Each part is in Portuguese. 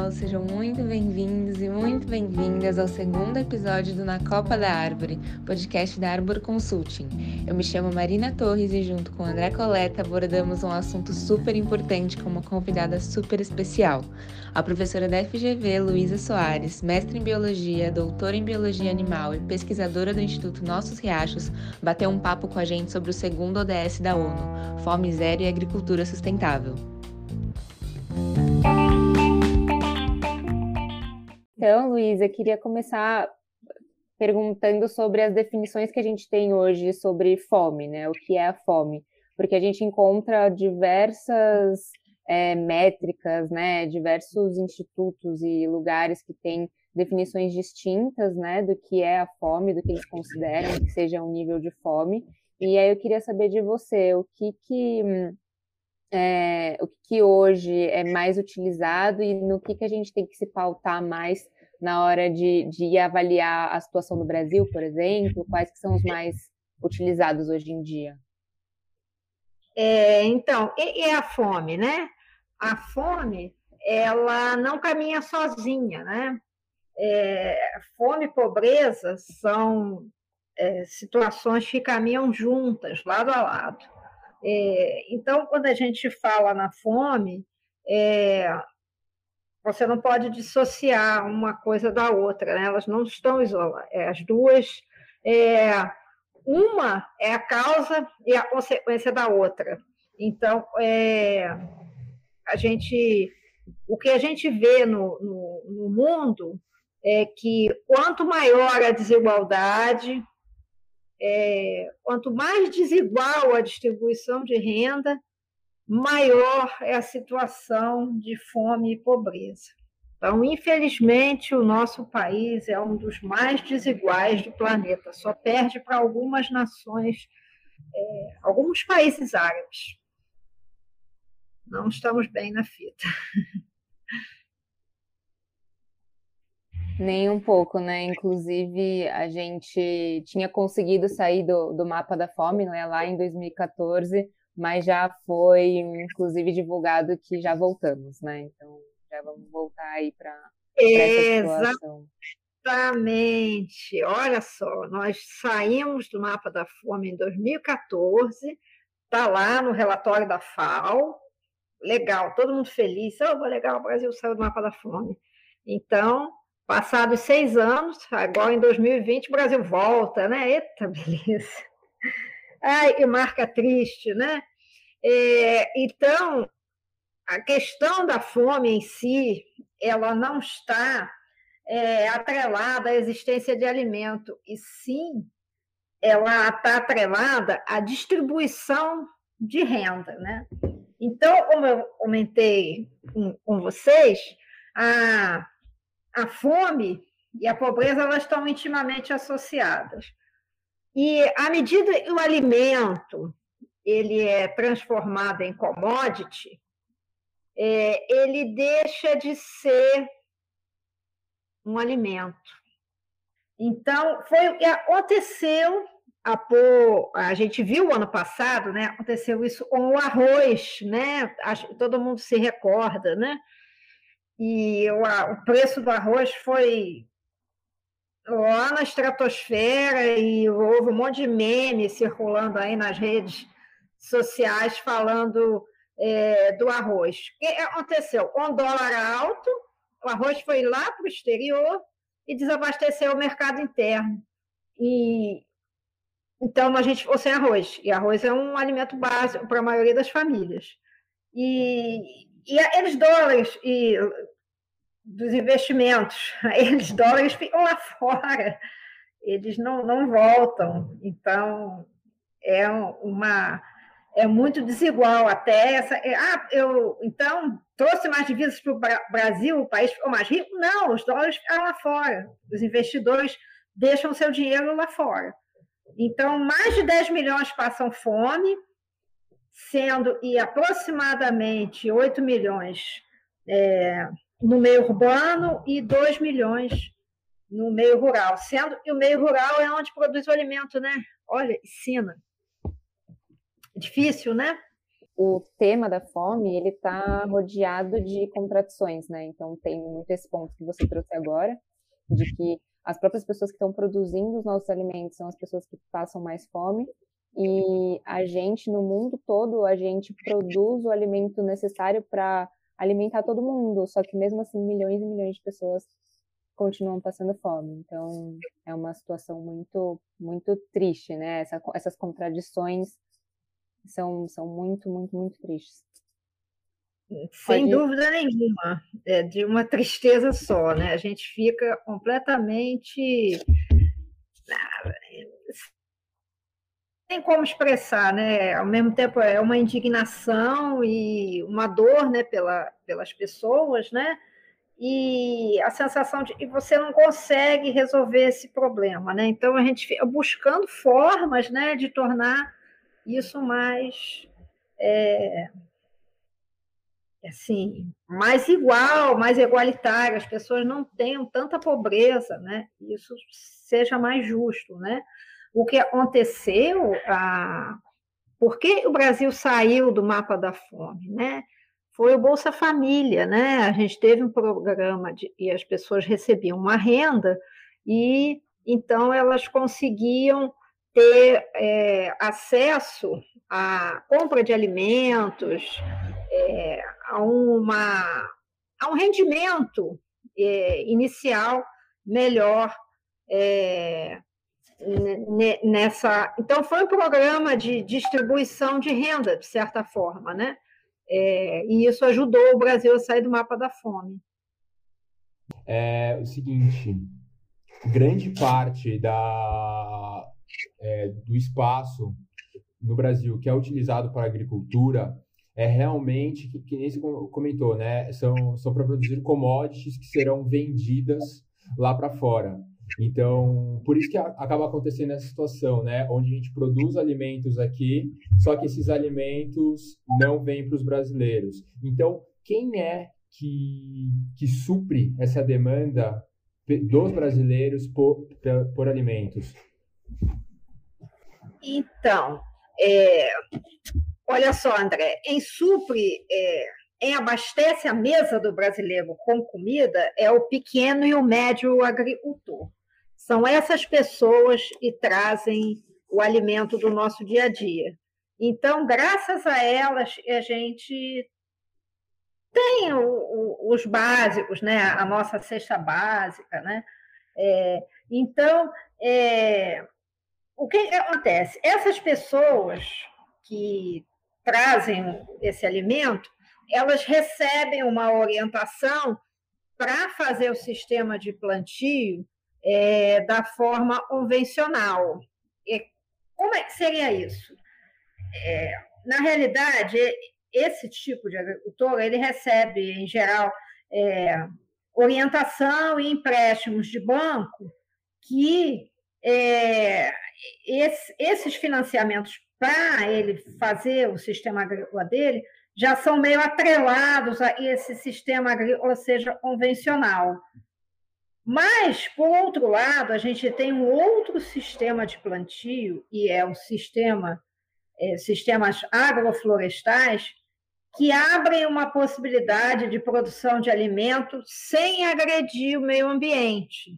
pessoal, sejam muito bem-vindos e muito bem-vindas ao segundo episódio do Na Copa da Árvore, podcast da Arbor Consulting. Eu me chamo Marina Torres e junto com André Coleta abordamos um assunto super importante com uma convidada super especial. A professora da FGV, Luísa Soares, mestre em Biologia, doutora em Biologia Animal e pesquisadora do Instituto Nossos Riachos, bateu um papo com a gente sobre o segundo ODS da ONU, Fome Zero e Agricultura Sustentável. Então, Luísa, queria começar perguntando sobre as definições que a gente tem hoje sobre fome, né? O que é a fome? Porque a gente encontra diversas é, métricas, né? Diversos institutos e lugares que têm definições distintas, né? Do que é a fome, do que eles consideram que seja um nível de fome. E aí eu queria saber de você, o que que é, o que hoje é mais utilizado e no que, que a gente tem que se pautar mais na hora de, de avaliar a situação do Brasil, por exemplo? Quais que são os mais utilizados hoje em dia? É, então, e, e a fome, né? A fome, ela não caminha sozinha, né? É, fome e pobreza são é, situações que caminham juntas, lado a lado. É, então, quando a gente fala na fome, é, você não pode dissociar uma coisa da outra, né? elas não estão isoladas. É, as duas, é, uma é a causa e a consequência da outra. Então, é, a gente, o que a gente vê no, no, no mundo é que quanto maior a desigualdade, é, quanto mais desigual a distribuição de renda, maior é a situação de fome e pobreza. Então, infelizmente, o nosso país é um dos mais desiguais do planeta, só perde para algumas nações, é, alguns países árabes. Não estamos bem na fita. Nem um pouco, né? Inclusive, a gente tinha conseguido sair do, do mapa da fome né, lá em 2014, mas já foi, inclusive, divulgado que já voltamos, né? Então, já vamos voltar aí para essa situação. Exatamente. Olha só, nós saímos do mapa da fome em 2014, está lá no relatório da FAO. Legal, todo mundo feliz. Oh, legal, o Brasil saiu do mapa da fome. Então, Passados seis anos, agora em 2020, o Brasil volta, né? Eita, beleza. Ai, que marca triste, né? É, então, a questão da fome em si, ela não está é, atrelada à existência de alimento, e sim ela está atrelada à distribuição de renda, né? Então, como eu comentei com, com vocês, a a fome e a pobreza elas estão intimamente associadas. E à medida que o alimento ele é transformado em commodity, é, ele deixa de ser um alimento. Então, foi o que aconteceu, a, a gente viu ano passado, né? Aconteceu isso com o arroz, né? Acho, todo mundo se recorda, né? E o, o preço do arroz foi lá na estratosfera e houve um monte de memes circulando aí nas redes sociais falando é, do arroz. O que aconteceu? Com dólar alto, o arroz foi lá para o exterior e desabasteceu o mercado interno. E então a gente ficou sem arroz. E arroz é um alimento básico para a maioria das famílias. E, e aqueles dólares e dos investimentos, eles dólares ficam lá fora, eles não, não voltam. Então, é uma é muito desigual até essa. É, ah, eu então trouxe mais divisas para o Brasil, o país ficou mais rico? Não, os dólares ficaram lá fora. Os investidores deixam seu dinheiro lá fora. Então, mais de 10 milhões passam fome, sendo e aproximadamente 8 milhões é, no meio urbano e 2 milhões no meio rural, sendo que o meio rural é onde produz o alimento, né? Olha, ensina. Difícil, né? o tema da fome ele está rodeado de contradições, né? Então tem muito esse ponto que você trouxe agora, de que as próprias pessoas que estão produzindo os nossos alimentos são as pessoas que passam mais fome e a gente no mundo todo a gente produz o alimento necessário para alimentar todo mundo, só que mesmo assim milhões e milhões de pessoas continuam passando fome. Então é uma situação muito muito triste, né? Essa, essas contradições são, são muito, muito, muito tristes. Sem Pode... dúvida nenhuma, é de uma tristeza só, né? A gente fica completamente tem como expressar, né? Ao mesmo tempo é uma indignação e uma dor, né, pela, pelas pessoas, né? E a sensação de que você não consegue resolver esse problema, né? Então a gente fica buscando formas, né, de tornar isso mais é, assim, mais igual, mais igualitário, as pessoas não tenham tanta pobreza, né? Isso seja mais justo, né? O que aconteceu, a... por que o Brasil saiu do mapa da fome, né? Foi o Bolsa Família, né? A gente teve um programa de... e as pessoas recebiam uma renda e então elas conseguiam ter é, acesso à compra de alimentos, é, a, uma, a um rendimento é, inicial melhor é, nessa. Então, foi um programa de distribuição de renda, de certa forma, né? É, e isso ajudou o Brasil a sair do mapa da fome. É o seguinte, grande parte da, é, do espaço no Brasil que é utilizado para agricultura é realmente, que, que nem você comentou, né? São, são para produzir commodities que serão vendidas lá para fora. Então, por isso que acaba acontecendo essa situação, né? Onde a gente produz alimentos aqui, só que esses alimentos não vêm para os brasileiros. Então, quem é que, que supre essa demanda dos brasileiros por, por alimentos? Então, é, olha só, André, em supre, é, em abastece a mesa do brasileiro com comida é o pequeno e o médio agricultor. São essas pessoas que trazem o alimento do nosso dia a dia. Então, graças a elas, a gente tem o, o, os básicos, né? a nossa cesta básica. Né? É, então, é, o que acontece? Essas pessoas que trazem esse alimento, elas recebem uma orientação para fazer o sistema de plantio é, da forma convencional. E como é que seria isso? É, na realidade, esse tipo de agricultor ele recebe, em geral, é, orientação e empréstimos de banco que é, esse, esses financiamentos para ele fazer o sistema agrícola dele já são meio atrelados a esse sistema agrícola, seja convencional. Mas, por outro lado, a gente tem um outro sistema de plantio, e é o sistema, é, sistemas agroflorestais, que abrem uma possibilidade de produção de alimento sem agredir o meio ambiente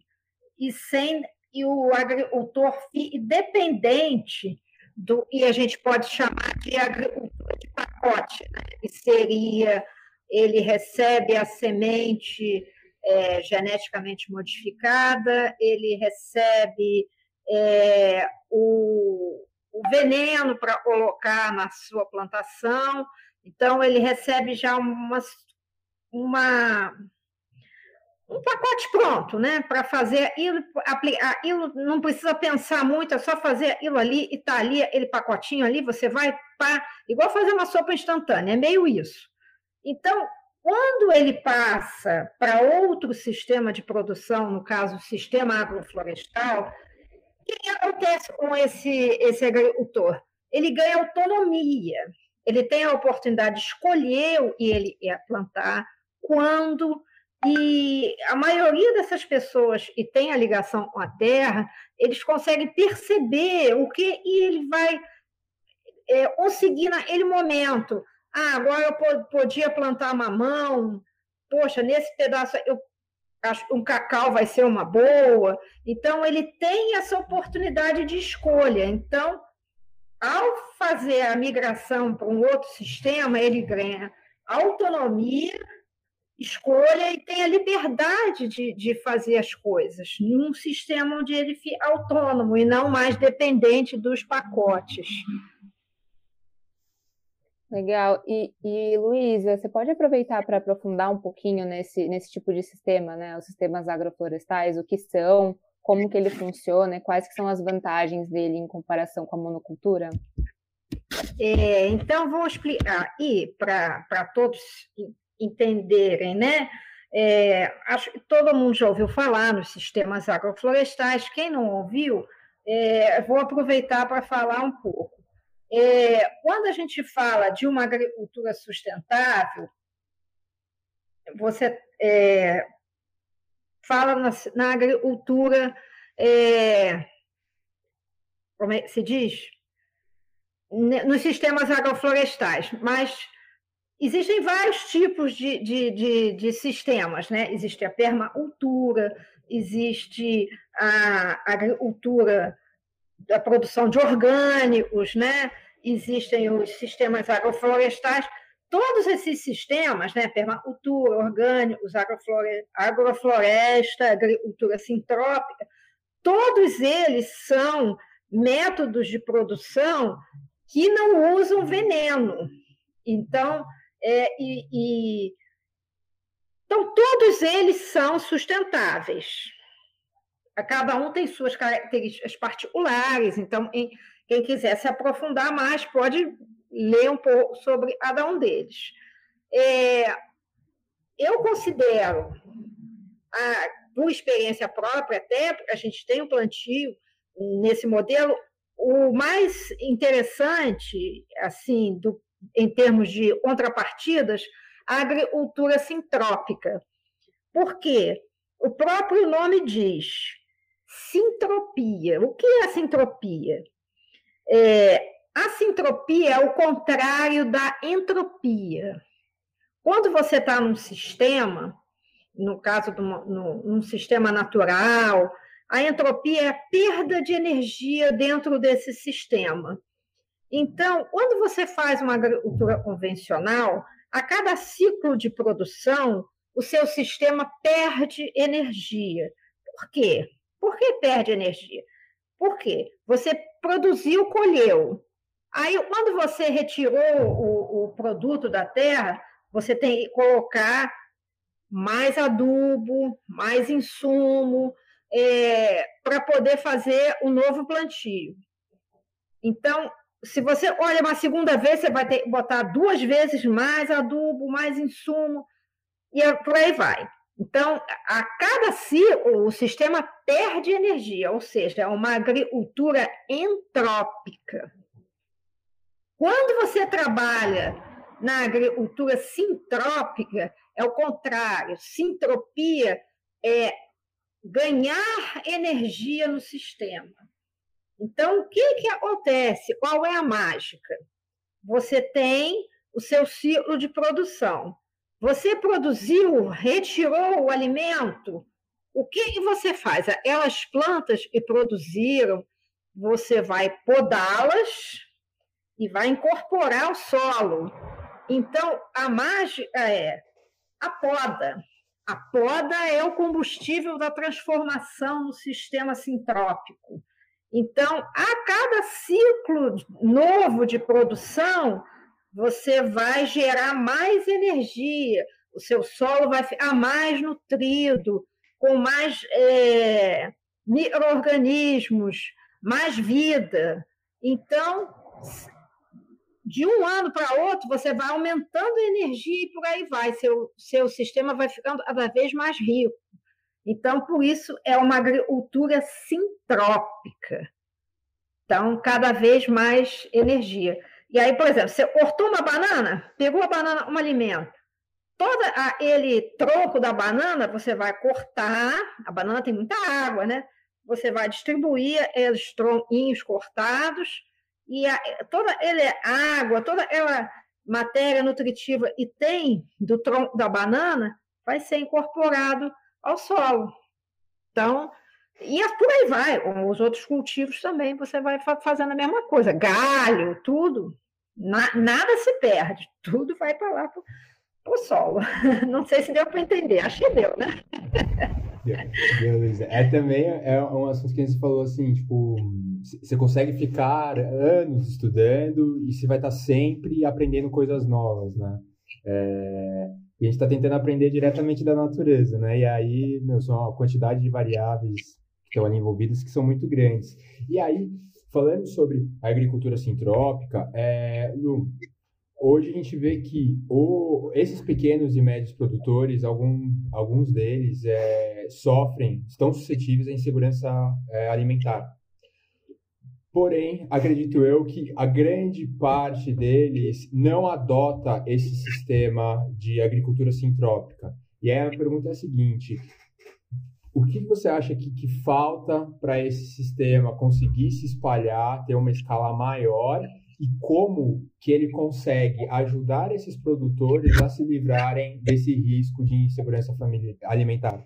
e sem e o agricultor dependente do e a gente pode chamar de agricultura de pacote, né? que seria ele recebe a semente é, geneticamente modificada, ele recebe é, o, o veneno para colocar na sua plantação, então ele recebe já uma, uma um pacote pronto, né? Para fazer aquilo, aquilo, não precisa pensar muito, é só fazer aquilo ali e tá ali, aquele pacotinho ali, você vai pá, igual fazer uma sopa instantânea, é meio isso. Então, quando ele passa para outro sistema de produção, no caso, o sistema agroflorestal, o que acontece com esse, esse agricultor? Ele ganha autonomia, ele tem a oportunidade de escolher o que ele ia plantar, quando e a maioria dessas pessoas que tem a ligação com a Terra, eles conseguem perceber o que e ele vai é, conseguir naquele momento. Ah, agora eu podia plantar mamão, poxa, nesse pedaço eu acho um cacau vai ser uma boa. Então, ele tem essa oportunidade de escolha. Então, ao fazer a migração para um outro sistema, ele ganha autonomia, escolha e tem a liberdade de, de fazer as coisas, num sistema onde ele fica autônomo e não mais dependente dos pacotes. Legal. E, e Luísa, você pode aproveitar para aprofundar um pouquinho nesse, nesse tipo de sistema, né? Os sistemas agroflorestais, o que são, como que ele funciona, quais que são as vantagens dele em comparação com a monocultura? É, então, vou explicar. E para todos entenderem, né? É, acho que todo mundo já ouviu falar nos sistemas agroflorestais. Quem não ouviu, é, vou aproveitar para falar um pouco. É, quando a gente fala de uma agricultura sustentável, você é, fala na, na agricultura, é, como é se diz? Nos sistemas agroflorestais, mas existem vários tipos de, de, de, de sistemas, né? Existe a permacultura, existe a agricultura da produção de orgânicos, né? existem os sistemas agroflorestais, todos esses sistemas, né, permacultura, orgânicos, agroflore, agrofloresta, agricultura sintrópica, todos eles são métodos de produção que não usam veneno. Então, é, e, e, então todos eles são sustentáveis. Cada um tem suas características particulares. Então, em, quem quiser se aprofundar mais pode ler um pouco sobre cada um deles. É, eu considero, a, por experiência própria, até a gente tem um plantio nesse modelo, o mais interessante, assim, do, em termos de contrapartidas, a agricultura sintrópica. Por quê? O próprio nome diz sintropia. O que é a sintropia? É, a sintropia é o contrário da entropia. Quando você está num sistema, no caso de um, no, num sistema natural, a entropia é a perda de energia dentro desse sistema. Então, quando você faz uma agricultura convencional, a cada ciclo de produção, o seu sistema perde energia. Por quê? Por que perde energia? Por quê? Você produziu, colheu. Aí, quando você retirou o, o produto da terra, você tem que colocar mais adubo, mais insumo, é, para poder fazer o um novo plantio. Então, se você olha uma segunda vez, você vai ter que botar duas vezes mais adubo, mais insumo, e é, por aí vai. Então, a cada ciclo, o sistema perde energia, ou seja, é uma agricultura entrópica. Quando você trabalha na agricultura sintrópica, é o contrário. Sintropia é ganhar energia no sistema. Então, o que, que acontece? Qual é a mágica? Você tem o seu ciclo de produção. Você produziu, retirou o alimento. O que, você faz? Aquelas plantas que produziram, você vai podá-las e vai incorporar o solo. Então, a mágica é a poda. A poda é o combustível da transformação no sistema sintrópico. Então, a cada ciclo novo de produção, você vai gerar mais energia, o seu solo vai ficar mais nutrido, com mais é, micro-organismos, mais vida. Então, de um ano para outro, você vai aumentando a energia e por aí vai. Seu, seu sistema vai ficando cada vez mais rico. Então, por isso, é uma agricultura sintrópica. Então, cada vez mais energia. E aí, por exemplo, você cortou uma banana, pegou a banana como alimento. Todo aquele tronco da banana, você vai cortar, a banana tem muita água, né? Você vai distribuir os tronquinhos cortados e a, toda ele é água, toda aquela matéria nutritiva e tem do tronco da banana vai ser incorporado ao solo. Então, e por aí vai, os outros cultivos também você vai fazendo a mesma coisa, galho, tudo, na, nada se perde, tudo vai para lá para o solo. Não sei se deu para entender, acho que deu, né? É também é um assunto que a gente falou assim, tipo, você consegue ficar anos estudando e você vai estar sempre aprendendo coisas novas, né? É, a gente está tentando aprender diretamente da natureza, né? E aí, meu, são uma quantidade de variáveis que estão ali envolvidas que são muito grandes. E aí, falando sobre a agricultura sintrópica, é, Lu, hoje a gente vê que o, esses pequenos e médios produtores, algum, alguns deles é, sofrem, estão suscetíveis à insegurança é, alimentar. Porém, acredito eu que a grande parte deles não adota esse sistema de agricultura sintrópica. E aí a pergunta é a seguinte: o que você acha que, que falta para esse sistema conseguir se espalhar, ter uma escala maior e como que ele consegue ajudar esses produtores a se livrarem desse risco de insegurança alimentar?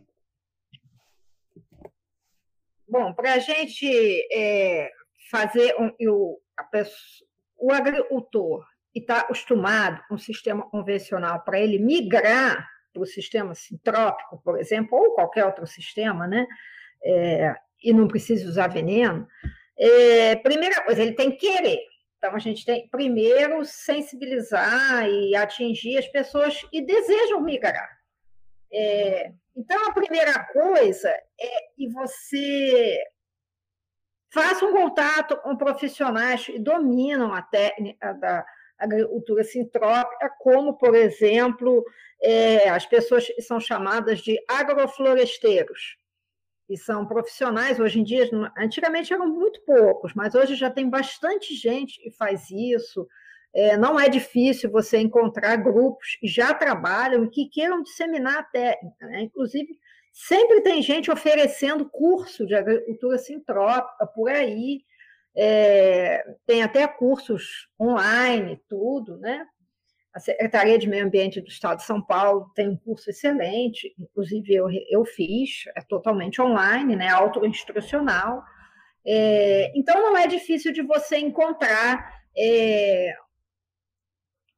Bom, para a gente é, fazer um, o, pessoa, o agricultor que está acostumado com o sistema convencional, para ele migrar para o sistema sintrópico, por exemplo, ou qualquer outro sistema, né? É, e não precisa usar veneno, é, primeira coisa, ele tem que querer. Então, a gente tem, primeiro, sensibilizar e atingir as pessoas que desejam migrar. É, então, a primeira coisa é que você faça um contato com profissionais que dominam a técnica da agricultura sintrópica, como, por exemplo, é, as pessoas são chamadas de agrofloresteiros e são profissionais hoje em dia, antigamente eram muito poucos, mas hoje já tem bastante gente que faz isso. É, não é difícil você encontrar grupos que já trabalham e que queiram disseminar a técnica. Né? Inclusive, sempre tem gente oferecendo curso de agricultura sintrópica por aí. É, tem até cursos online, tudo, né? A Secretaria de Meio Ambiente do Estado de São Paulo tem um curso excelente, inclusive eu, eu fiz, é totalmente online, né, autoinstrucional. É, então, não é difícil de você encontrar. É,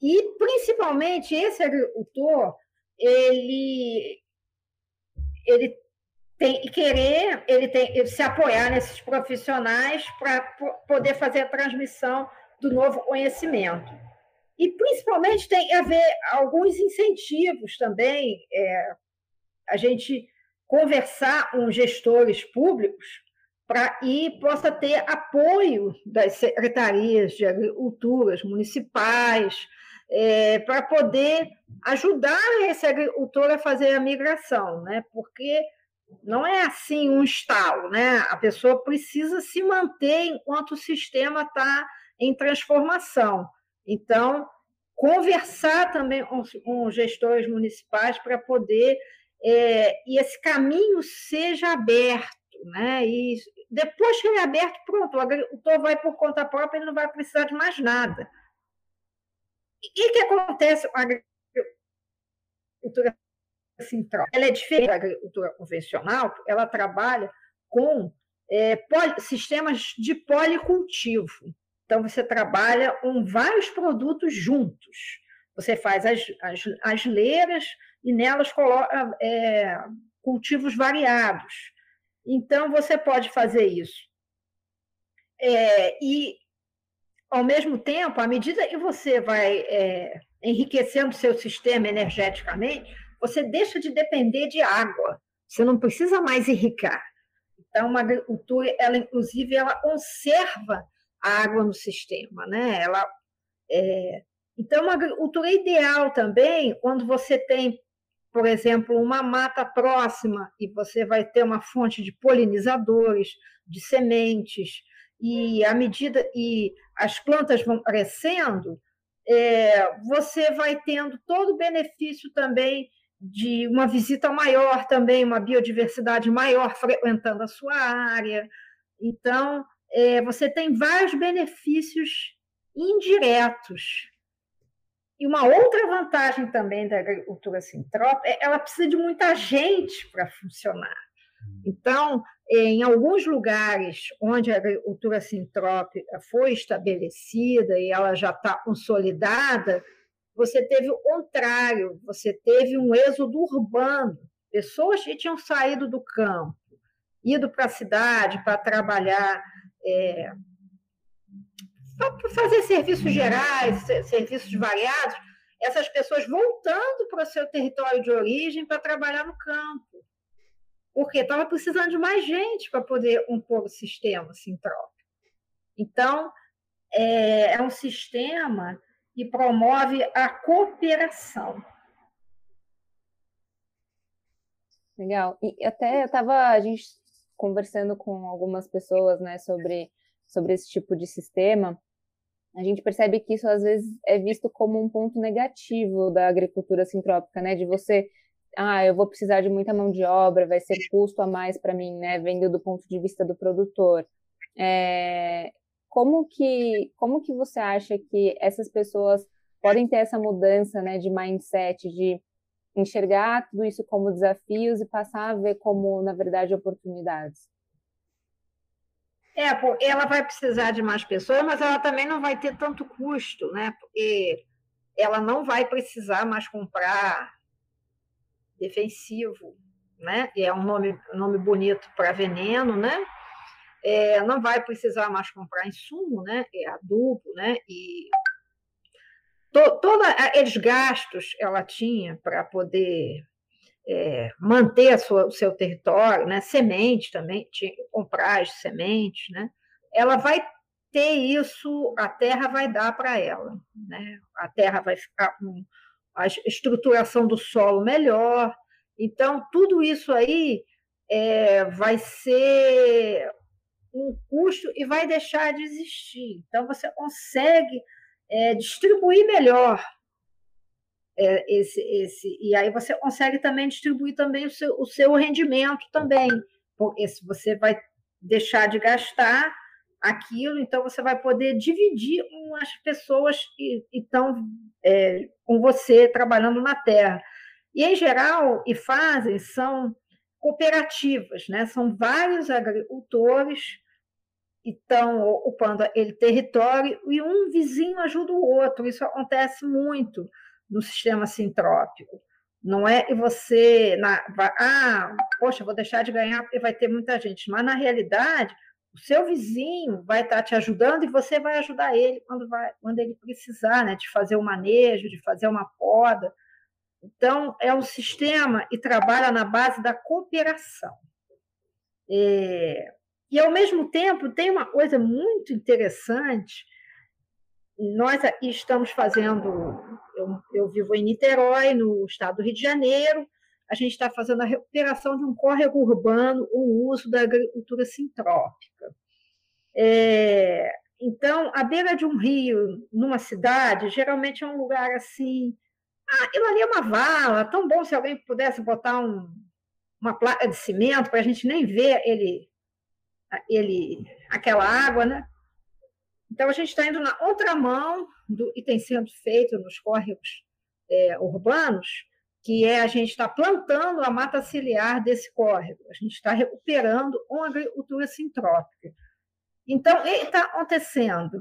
e, principalmente, esse agricultor, ele, ele tem que querer, ele tem se apoiar nesses profissionais para poder fazer a transmissão do novo conhecimento. E, principalmente, tem a ver alguns incentivos também, é, a gente conversar com gestores públicos para e possa ter apoio das secretarias de agriculturas municipais, é, para poder ajudar esse agricultor a fazer a migração, né? porque não é assim um estalo, né? a pessoa precisa se manter enquanto o sistema está em transformação. Então, conversar também com, com gestores municipais para poder é, e esse caminho seja aberto, né? E depois que ele é aberto, pronto, o agricultor vai por conta própria, ele não vai precisar de mais nada. E o que acontece com a agricultura central? Ela é diferente da agricultura convencional, ela trabalha com é, poli, sistemas de policultivo. Então, você trabalha com vários produtos juntos. Você faz as, as, as leiras e nelas coloca é, cultivos variados. Então, você pode fazer isso. É, e, ao mesmo tempo, à medida que você vai é, enriquecendo seu sistema energeticamente, você deixa de depender de água. Você não precisa mais irrigar. Então, a agricultura, ela, inclusive, ela conserva a água no sistema, né? Ela, é... Então, uma agricultura ideal também, quando você tem, por exemplo, uma mata próxima e você vai ter uma fonte de polinizadores, de sementes, e à medida e as plantas vão crescendo, é, você vai tendo todo o benefício também de uma visita maior também, uma biodiversidade maior frequentando a sua área. Então, é, você tem vários benefícios indiretos. E uma outra vantagem também da agricultura sintrópica é ela precisa de muita gente para funcionar. Então, em alguns lugares onde a agricultura sintrópica foi estabelecida e ela já está consolidada, você teve o contrário, você teve um êxodo urbano, pessoas que tinham saído do campo, ido para a cidade para trabalhar, é, para fazer serviços gerais, serviços variados, essas pessoas voltando para o seu território de origem para trabalhar no campo. Porque estava precisando de mais gente para poder compor o sistema sintrópico. Então, é, é um sistema que promove a cooperação. Legal. E até eu estava a gente conversando com algumas pessoas, né, sobre sobre esse tipo de sistema. A gente percebe que isso às vezes é visto como um ponto negativo da agricultura sintrópica, né, de você ah, eu vou precisar de muita mão de obra, vai ser custo a mais para mim, né, vendo do ponto de vista do produtor. É, como que, como que você acha que essas pessoas podem ter essa mudança né, de mindset, de enxergar tudo isso como desafios e passar a ver como, na verdade, oportunidades? É, ela vai precisar de mais pessoas, mas ela também não vai ter tanto custo, né? Porque ela não vai precisar mais comprar defensivo, né? E é um nome, nome bonito para veneno, né? É, não vai precisar mais comprar insumo, né? É adubo, né? E to, todos aqueles gastos ela tinha para poder é, manter sua, o seu território, né? Semente também, tinha que comprar as sementes, né? Ela vai ter isso, a terra vai dar para ela, né? A terra vai ficar com a estruturação do solo melhor. Então, tudo isso aí é, vai ser um custo e vai deixar de existir. Então, você consegue é, distribuir melhor é, esse, esse. E aí você consegue também distribuir também o seu, o seu rendimento também. Porque se você vai deixar de gastar aquilo, então você vai poder dividir com as pessoas que estão é, com você trabalhando na terra. E, em geral, e fazem, são cooperativas, né? São vários agricultores que estão ocupando aquele território e um vizinho ajuda o outro. Isso acontece muito no sistema sintrópico. Não é que você, na, vai, ah, poxa, vou deixar de ganhar porque vai ter muita gente. Mas, na realidade, o seu vizinho vai estar te ajudando e você vai ajudar ele quando, vai, quando ele precisar, né, de fazer o manejo, de fazer uma poda. Então, é um sistema e trabalha na base da cooperação. É, e, ao mesmo tempo, tem uma coisa muito interessante. Nós estamos fazendo. Eu, eu vivo em Niterói, no estado do Rio de Janeiro. A gente está fazendo a recuperação de um córrego urbano, o uso da agricultura sintrópica. É, então, a beira de um rio, numa cidade, geralmente é um lugar assim ah, aquilo ali é uma vala, tão bom se alguém pudesse botar um, uma placa de cimento para a gente nem ver ele, ele, aquela água, né? Então a gente está indo na outra mão do e tem sendo feito nos córregos é, urbanos, que é a gente está plantando a mata ciliar desse córrego, a gente está recuperando uma agricultura sintrópica. Então, o que está acontecendo?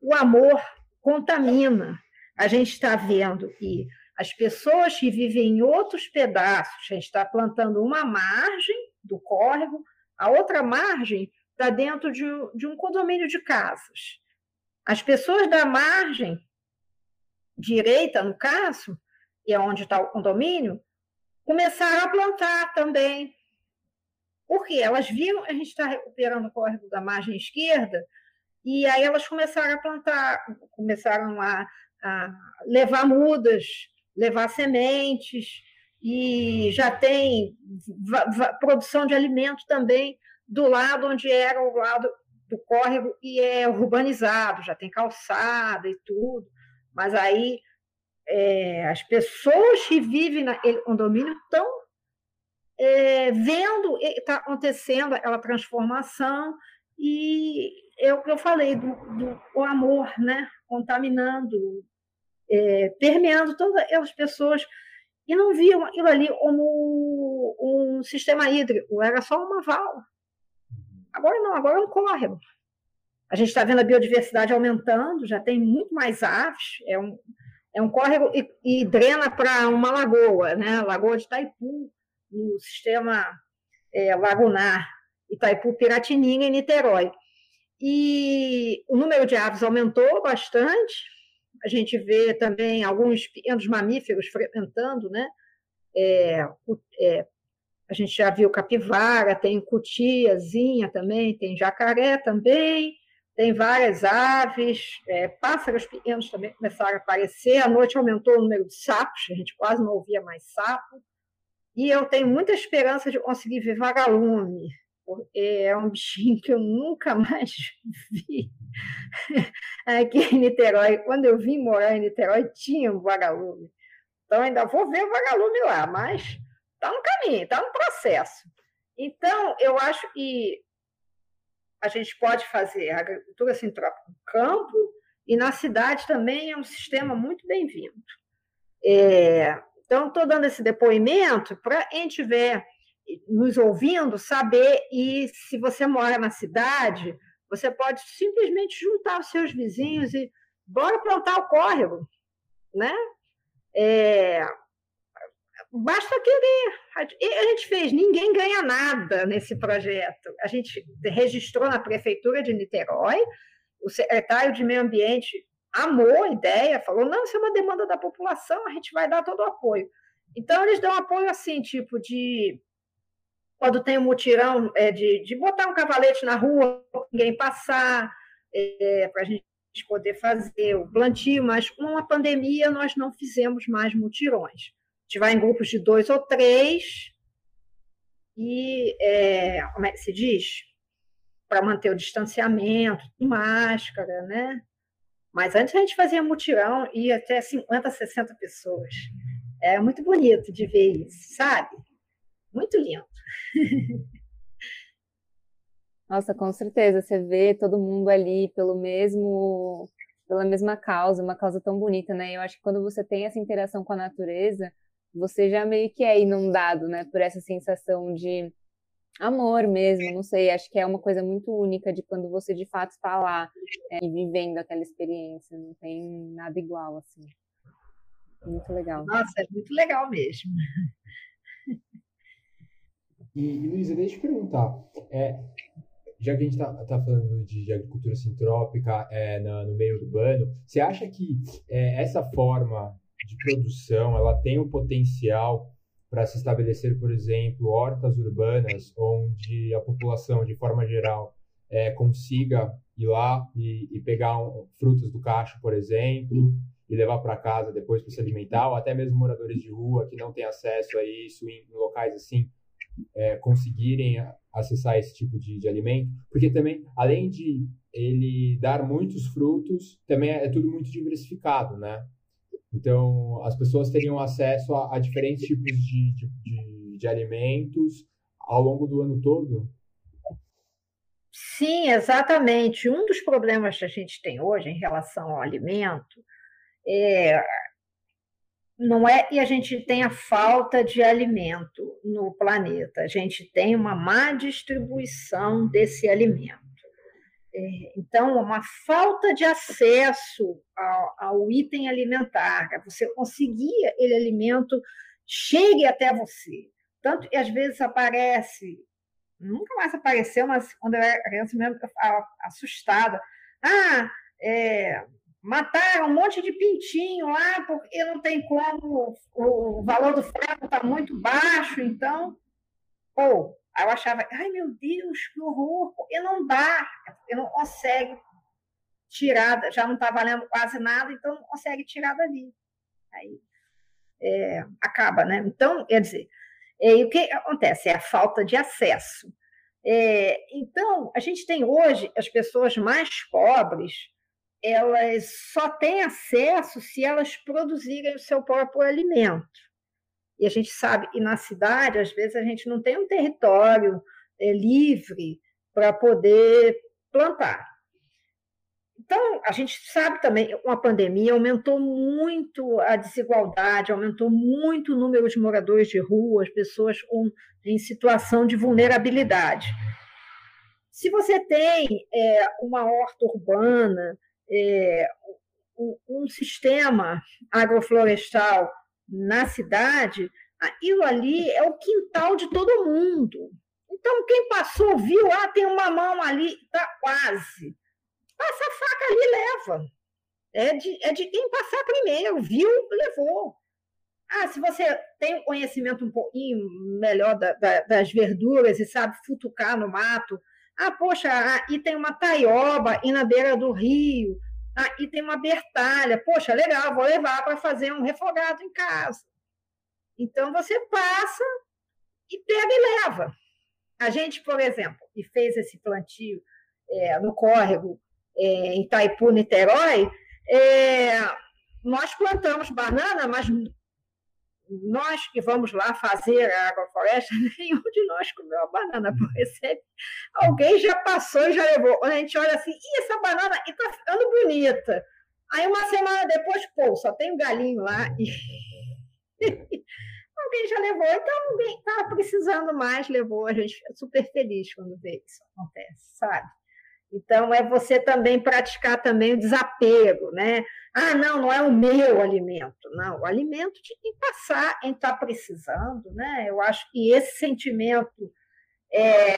O amor contamina, a gente está vendo que as pessoas que vivem em outros pedaços, a gente está plantando uma margem do córrego, a outra margem está dentro de, de um condomínio de casas. As pessoas da margem direita, no caso, e é onde está o condomínio, começaram a plantar também. Porque elas viram a gente está recuperando o córrego da margem esquerda, e aí elas começaram a plantar, começaram a a levar mudas, levar sementes, e já tem produção de alimento também do lado onde era o lado do córrego e é urbanizado, já tem calçada e tudo, mas aí é, as pessoas que vivem naquele condomínio estão é, vendo está acontecendo aquela transformação E é o que eu falei do, do o amor, né? Contaminando, é, permeando todas as pessoas e não viam aquilo ali como um sistema hídrico, era só uma vala. Agora não, agora é um córrego. A gente está vendo a biodiversidade aumentando, já tem muito mais aves, é um, é um córrego e, e drena para uma lagoa, né? Lagoa de Itaipu, no sistema é, lagunar Itaipu-Piratininga, em Niterói. E o número de aves aumentou bastante, a gente vê também alguns pequenos mamíferos frequentando, né? É, é, a gente já viu capivara, tem cutiazinha também, tem jacaré também, tem várias aves, é, pássaros pequenos também começaram a aparecer. À noite aumentou o número de sapos, a gente quase não ouvia mais sapo. E eu tenho muita esperança de conseguir ver vagalume, porque é um bichinho que eu nunca mais vi aqui em Niterói. Quando eu vim morar em Niterói, tinha um vagalume. Então, ainda vou ver o vagalume lá, mas está no caminho, está no processo. Então, eu acho que a gente pode fazer a agricultura sintrópica no campo e na cidade também é um sistema muito bem-vindo. É, então, estou dando esse depoimento para quem estiver nos ouvindo saber e se você mora na cidade, você pode simplesmente juntar os seus vizinhos e bora plantar o córrego, né? É, basta querer. A gente fez, ninguém ganha nada nesse projeto. A gente registrou na prefeitura de Niterói, o secretário de Meio Ambiente amou a ideia, falou: não, isso é uma demanda da população, a gente vai dar todo o apoio. Então, eles dão apoio assim, tipo de. Quando tem um mutirão, é, de, de botar um cavalete na rua, ninguém passar, é, para a gente poder fazer o plantio, mas com a pandemia nós não fizemos mais mutirões gente vai em grupos de dois ou três e, é, como é que se diz? Para manter o distanciamento, máscara, né? Mas antes a gente fazia mutirão e até 50, 60 pessoas. É muito bonito de ver isso, sabe? Muito lindo. Nossa, com certeza. Você vê todo mundo ali pelo mesmo, pela mesma causa, uma causa tão bonita, né? Eu acho que quando você tem essa interação com a natureza, você já meio que é inundado, né, por essa sensação de amor mesmo, não sei, acho que é uma coisa muito única de quando você de fato está lá é, e vivendo aquela experiência, não tem nada igual, assim. Muito legal. Nossa, é muito legal mesmo. E, Luísa, deixa eu te perguntar, é, já que a gente está tá falando de, de, agricultura sintrópica é, na, no meio urbano, você acha que é, essa forma de produção, ela tem o potencial para se estabelecer, por exemplo, hortas urbanas, onde a população, de forma geral, é, consiga ir lá e, e pegar um, frutas do cacho, por exemplo, e levar para casa depois para se alimentar, ou até mesmo moradores de rua que não têm acesso a isso em, em locais assim, é, conseguirem acessar esse tipo de, de, alimento, porque também, além de ele dar muitos frutos, também é, é tudo muito diversificado, né? Então, as pessoas teriam acesso a, a diferentes tipos de, de, de, de alimentos ao longo do ano todo? Sim, exatamente. Um dos problemas que a gente tem hoje em relação ao alimento é, não é que a gente tenha falta de alimento no planeta, a gente tem uma má distribuição desse alimento. É, então, uma falta de acesso ao, ao item alimentar, você conseguir aquele alimento chegue até você. Tanto que às vezes aparece, nunca mais apareceu, mas quando eu era criança mesmo, eu assustada. Ah, é, mataram um monte de pintinho lá porque não tem como, o valor do frango está muito baixo, então, ou eu achava, ai meu Deus, que horror, porque não dá, porque não consegue tirar, já não está valendo quase nada, então não consegue tirar dali. Aí é, acaba, né? Então, quer dizer, é, o que acontece? É a falta de acesso. É, então, a gente tem hoje as pessoas mais pobres, elas só têm acesso se elas produzirem o seu próprio alimento. E a gente sabe, e na cidade, às vezes, a gente não tem um território é, livre para poder plantar. Então, a gente sabe também, uma pandemia aumentou muito a desigualdade, aumentou muito o número de moradores de rua, as pessoas com, em situação de vulnerabilidade. Se você tem é, uma horta urbana, é, um, um sistema agroflorestal na cidade, aquilo ali é o quintal de todo mundo. Então, quem passou, viu, ah, tem uma mão ali, está quase. Passa a faca ali leva. É de, é de quem passar primeiro, viu, levou. Ah, se você tem conhecimento um pouquinho melhor da, da, das verduras e sabe futucar no mato, ah, poxa, e tem uma taioba e na beira do rio, ah, e tem uma bertalha, poxa, legal, vou levar para fazer um refogado em casa. Então você passa e pega e leva. A gente, por exemplo, e fez esse plantio é, no córrego é, em Itaipu, Niterói, é, nós plantamos banana, mas nós que vamos lá fazer a agrofloresta, nenhum de nós comeu a banana, porque sempre alguém já passou e já levou. A gente olha assim, e essa banana está ficando bonita. Aí uma semana depois, pô, só tem um galinho lá e alguém já levou, então alguém estava precisando mais, levou. A gente fica super feliz quando vê isso acontece, sabe? Então, é você também praticar também o desapego, né? Ah, não, não é o meu alimento. Não, o alimento tem que passar em estar tá precisando, né? Eu acho que esse sentimento é,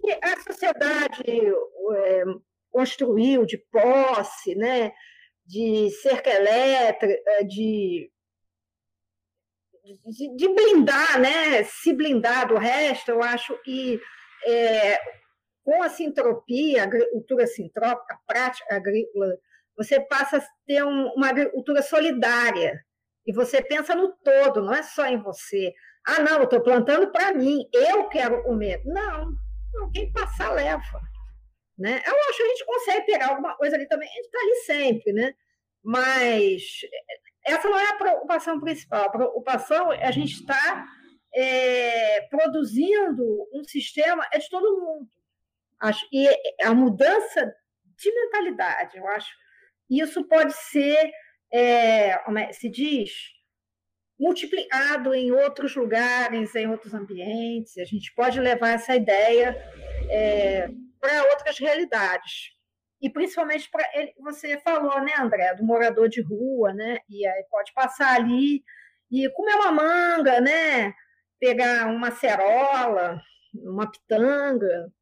que a sociedade é, construiu de posse, né? de cerca elétrica, de, de, de, blindar, né? se blindar do resto, eu acho que é, com a sintropia, a agricultura sintrópica, a prática agrícola, você passa a ter um, uma agricultura solidária. E você pensa no todo, não é só em você. Ah, não, eu estou plantando para mim, eu quero comer. Não, não, quem passar leva. Né? Eu acho que a gente consegue pegar alguma coisa ali também, a gente está ali sempre, né? Mas essa não é a preocupação principal. A preocupação é a gente estar tá, é, produzindo um sistema, é de todo mundo. Acho, e a mudança de mentalidade, eu acho, isso pode ser, é, como é, se diz, multiplicado em outros lugares, em outros ambientes. A gente pode levar essa ideia é, para outras realidades. E principalmente para você falou, né, André, do morador de rua, né? E aí pode passar ali e comer uma manga, né? Pegar uma cerola, uma pitanga,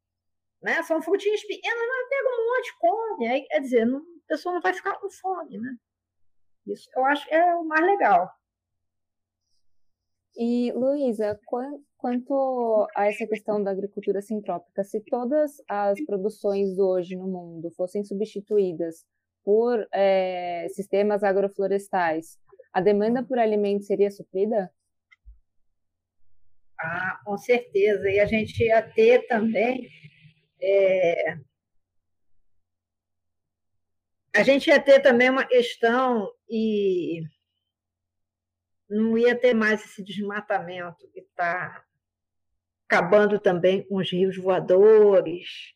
né? São frutinhas pequenas, mas pega um monte, come. Aí, quer dizer, não, a pessoa não vai ficar com fome, né? Isso eu acho que é o mais legal. E, Luísa, quanto a essa questão da agricultura sintrópica, se todas as produções hoje no mundo fossem substituídas por é, sistemas agroflorestais, a demanda por alimentos seria suprida? Ah, com certeza. E a gente ia ter também é, a gente ia ter também uma questão e não ia ter mais esse desmatamento que está acabando também com os rios voadores.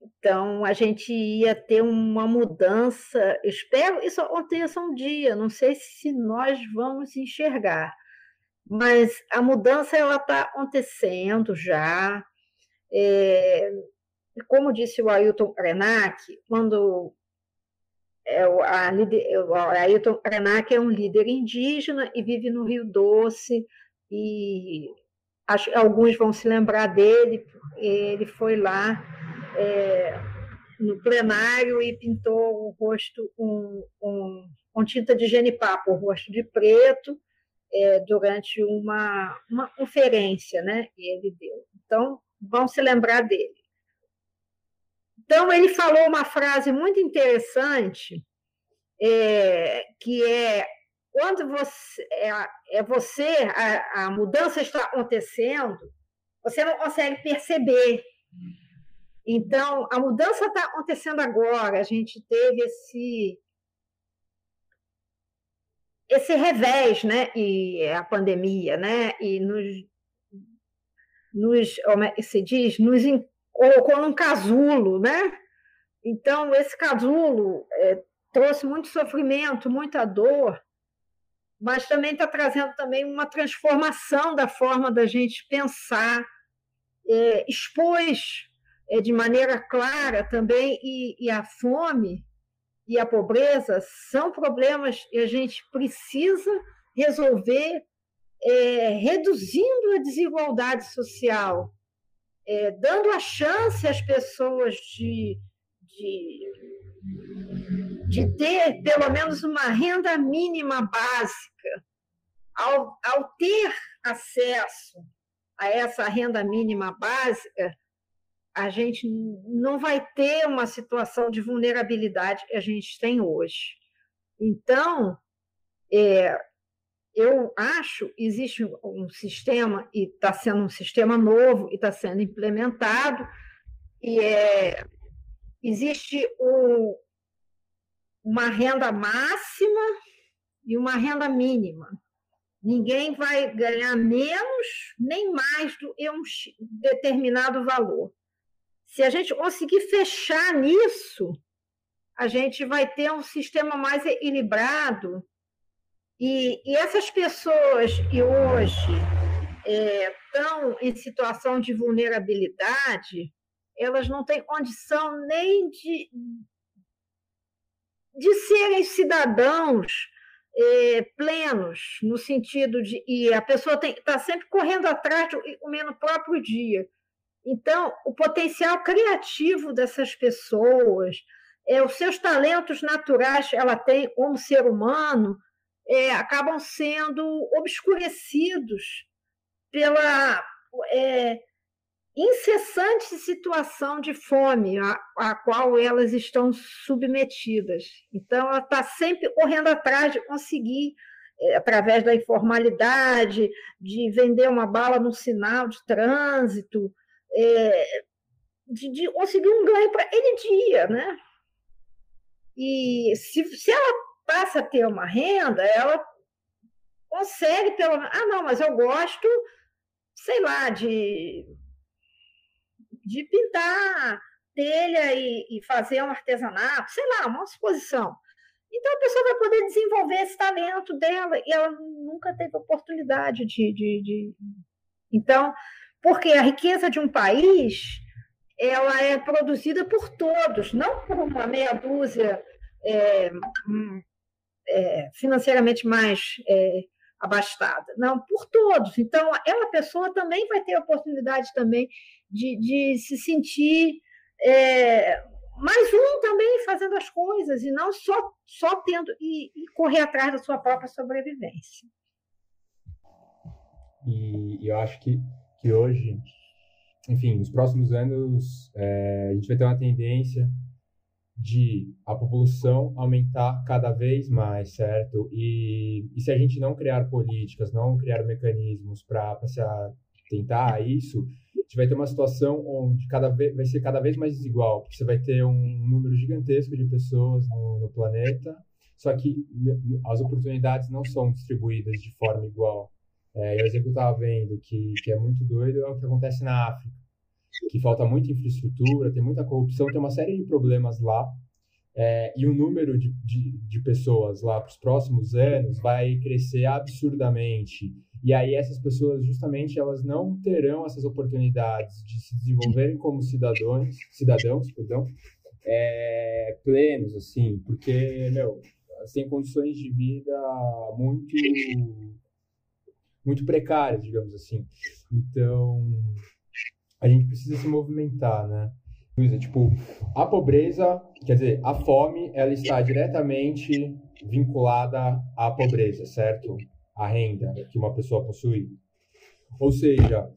Então, a gente ia ter uma mudança. Espero isso aconteça um dia, não sei se nós vamos enxergar, mas a mudança ela está acontecendo já. É, como disse o Ailton Krenak, quando é, a, o Ailton Krenak é um líder indígena e vive no Rio Doce, e acho, alguns vão se lembrar dele, ele foi lá é, no plenário e pintou o rosto com tinta de genipapo, o rosto de preto, é, durante uma, uma conferência né, que ele deu. Então, vão se lembrar dele. Então, ele falou uma frase muito interessante, é, que é quando você é, é você a, a, mudança está acontecendo, você não consegue perceber. Então, a mudança está acontecendo agora. A gente teve esse esse revés, né? E a pandemia, né? E nos nos, é se diz, nos colocou num casulo, né? Então, esse casulo é, trouxe muito sofrimento, muita dor, mas também está trazendo também uma transformação da forma da gente pensar, é, expôs é, de maneira clara também, e, e a fome e a pobreza são problemas que a gente precisa resolver é, reduzindo a desigualdade social, é, dando a chance às pessoas de, de, de ter pelo menos uma renda mínima básica. Ao, ao ter acesso a essa renda mínima básica, a gente não vai ter uma situação de vulnerabilidade que a gente tem hoje. Então, é, eu acho existe um sistema e está sendo um sistema novo e está sendo implementado e é, existe um, uma renda máxima e uma renda mínima. Ninguém vai ganhar menos nem mais do que um determinado valor. Se a gente conseguir fechar nisso, a gente vai ter um sistema mais equilibrado. E, e essas pessoas que hoje estão é, em situação de vulnerabilidade, elas não têm condição nem de, de serem cidadãos é, plenos, no sentido de. E a pessoa está sempre correndo atrás de comer no próprio dia. Então, o potencial criativo dessas pessoas, é, os seus talentos naturais ela tem como ser humano, é, acabam sendo obscurecidos pela é, incessante situação de fome a, a, qual elas estão submetidas. Então, ela está sempre correndo atrás de conseguir, é, através da informalidade, de vender uma bala no sinal de trânsito, é, de, de, conseguir um ganho para aquele dia, né? E se, se ela passa a ter uma renda, ela consegue pelo ah não, mas eu gosto, sei lá, de de pintar telha e, e fazer um artesanato, sei lá, uma exposição. Então a pessoa vai poder desenvolver esse talento dela e ela nunca teve oportunidade de, de, de... então porque a riqueza de um país ela é produzida por todos, não por uma meia dúzia é, é, financeiramente mais é, abastada, não, por todos. Então, aquela pessoa também vai ter a oportunidade também de, de se sentir é, mais um também fazendo as coisas e não só, só tendo e, e correr atrás da sua própria sobrevivência. E eu acho que que hoje, enfim, nos próximos anos, é, a gente vai ter uma tendência de a população aumentar cada vez mais, certo? E, e se a gente não criar políticas, não criar mecanismos para tentar isso, a gente vai ter uma situação onde cada vez vai ser cada vez mais desigual, porque você vai ter um número gigantesco de pessoas no, no planeta, só que as oportunidades não são distribuídas de forma igual. É, e o exemplo eu estava vendo, que, que é muito doido, é o que acontece na África, que falta muita infraestrutura, tem muita corrupção, tem uma série de problemas lá, é, e o número de, de, de pessoas lá para os próximos anos vai crescer absurdamente. E aí essas pessoas, justamente, elas não terão essas oportunidades de se desenvolverem como cidadãos, cidadãos, perdão, é, plenos, assim, porque, meu, elas têm condições de vida muito muito precárias, digamos assim. Então, a gente precisa se movimentar, né? Tipo, a pobreza, quer dizer, a fome, ela está diretamente vinculada à pobreza, certo? A renda que uma pessoa possui. Ou seja,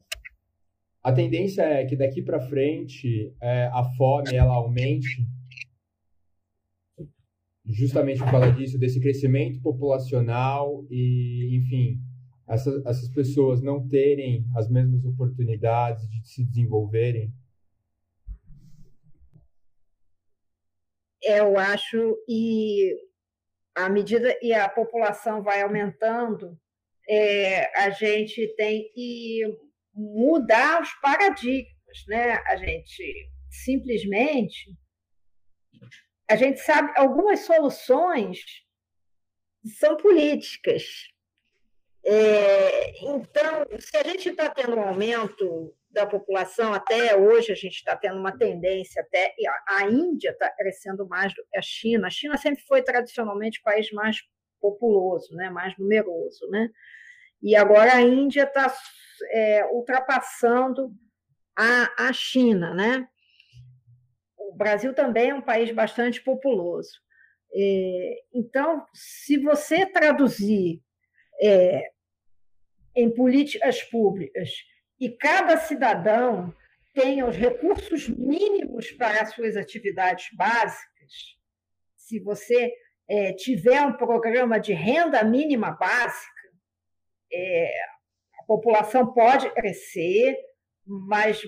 a tendência é que daqui para frente é, a fome ela aumente justamente por causa disso, desse crescimento populacional e, enfim, essas, pessoas não terem as mesmas oportunidades de se desenvolverem? Eu acho, e à medida que a população vai aumentando, é, a gente tem que mudar os paradigmas, né? A gente simplesmente a gente sabe algumas soluções são políticas. É, então, se a gente está tendo um aumento da população, até hoje a gente está tendo uma tendência, até a Índia está crescendo mais do que a China. A China sempre foi tradicionalmente o país mais populoso, né, mais numeroso. Né? E agora a Índia está é, ultrapassando a, a China. Né? O Brasil também é um país bastante populoso. É, então, se você traduzir é, em políticas públicas. E cada cidadão tenha os recursos mínimos para as suas atividades básicas, se você é, tiver um programa de renda mínima básica, é, a população pode crescer, mas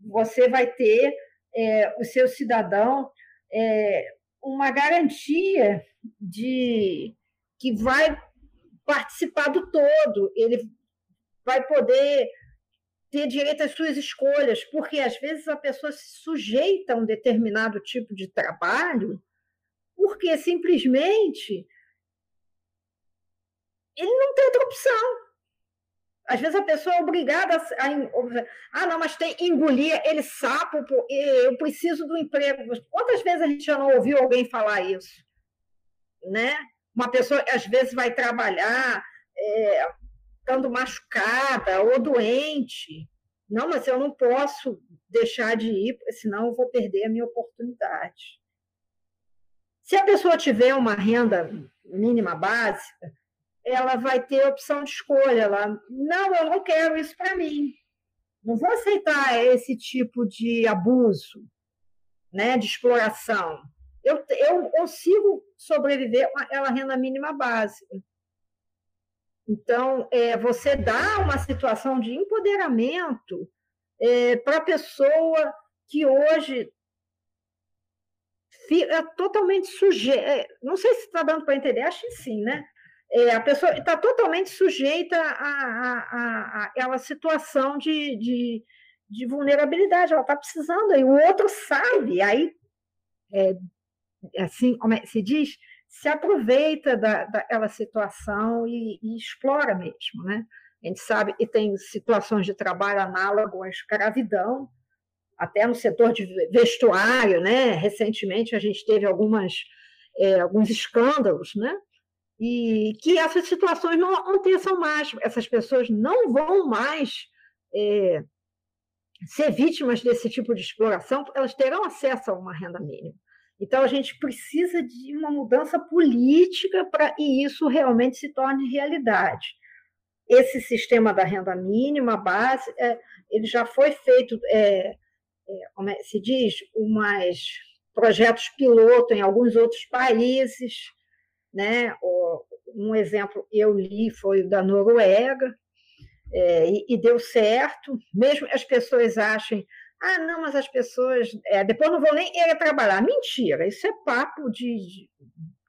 você vai ter é, o seu cidadão é, uma garantia de que vai participar do todo, ele vai poder ter direito às suas escolhas, porque às vezes a pessoa se sujeita a um determinado tipo de trabalho porque simplesmente ele não tem outra opção. Às vezes a pessoa é obrigada a, ah, não, mas tem engolir ele sapo, eu preciso do emprego. Quantas vezes a gente já não ouviu alguém falar isso? Né? Uma pessoa às vezes vai trabalhar é, estando machucada ou doente. Não, mas eu não posso deixar de ir, senão eu vou perder a minha oportunidade. Se a pessoa tiver uma renda mínima básica, ela vai ter opção de escolha. Ela, não, eu não quero isso para mim. Não vou aceitar esse tipo de abuso, né, de exploração. Eu, eu consigo sobreviver com aquela renda mínima básica. Então, é, você dá uma situação de empoderamento é, para a pessoa que hoje fica totalmente sujeita. É, não sei se está dando para entender, acho que sim, né? é, a pessoa está totalmente sujeita a, a, a, a situação de, de, de vulnerabilidade, ela está precisando, e o outro sabe, aí, é, assim, como é, se diz, se aproveita da, daquela situação e, e, explora mesmo, né? A gente sabe que tem situações de trabalho análogo à escravidão, até no setor de vestuário, né? Recentemente a gente teve algumas, é, alguns escândalos, né? e que essas situações não aconteçam mais. Essas pessoas não vão mais é, ser vítimas desse tipo de exploração, elas terão acesso a uma renda mínima. Então, a gente precisa de uma mudança política para que isso realmente se torne realidade. Esse sistema da renda mínima, base, é, ele já foi feito, é, é, como é, se diz, umas projetos piloto em alguns outros países, né? Um exemplo eu li foi o da Noruega, é, e, e, deu certo, mesmo as pessoas achem, ah, não, mas as pessoas, é, depois não vou nem ir trabalhar. Mentira, isso é papo de, de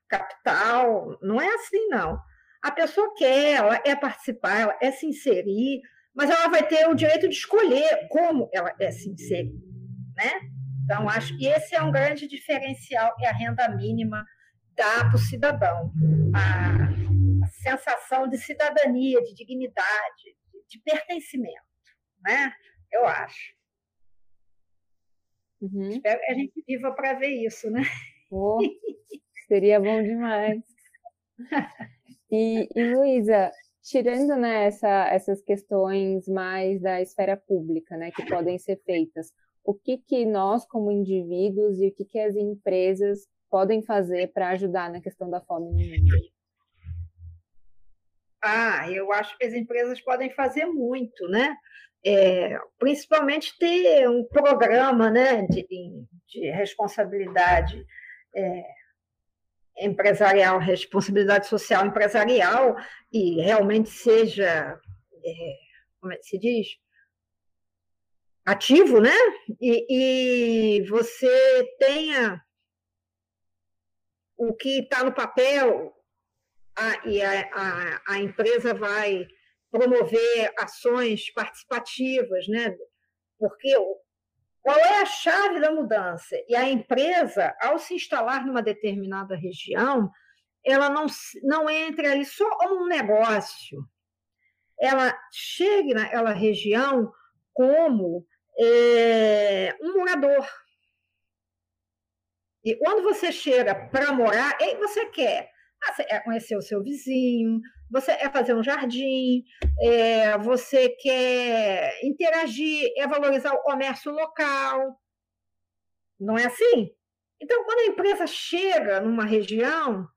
capital, não é assim, não. A pessoa quer, ela é participar, ela é se inserir, mas ela vai ter o direito de escolher como ela é se inserir, né? Então, acho que esse é um grande diferencial, é a renda mínima dá para o cidadão a, a, sensação de cidadania, de dignidade, de, de pertencimento, né? Eu acho. Uhum. Espero que a gente viva para ver isso, né? Oh, seria bom demais. E, e Luísa, tirando né, essa, essas questões mais da esfera pública, né, que podem ser feitas, o que que nós como indivíduos e o que que as empresas podem fazer para ajudar na questão da fome no mundo? Ah, eu acho que as empresas podem fazer muito, né? É, principalmente ter um programa né, de, de responsabilidade é, empresarial, responsabilidade social empresarial, e realmente seja, é, como é que se diz? Ativo, né? E, e você tenha o que está no papel a, e a, a, a, empresa vai promover ações participativas, né? Porque qual é a chave da mudança? E a empresa, ao se instalar numa determinada região, ela não, não entra ali só como um negócio, ela chega naquela região como é, um morador. E quando você chega para morar, aí você quer é conhecer o seu vizinho, você é fazer um jardim, é, você quer interagir, é valorizar o comércio local. Não é assim? Então, quando a empresa chega numa região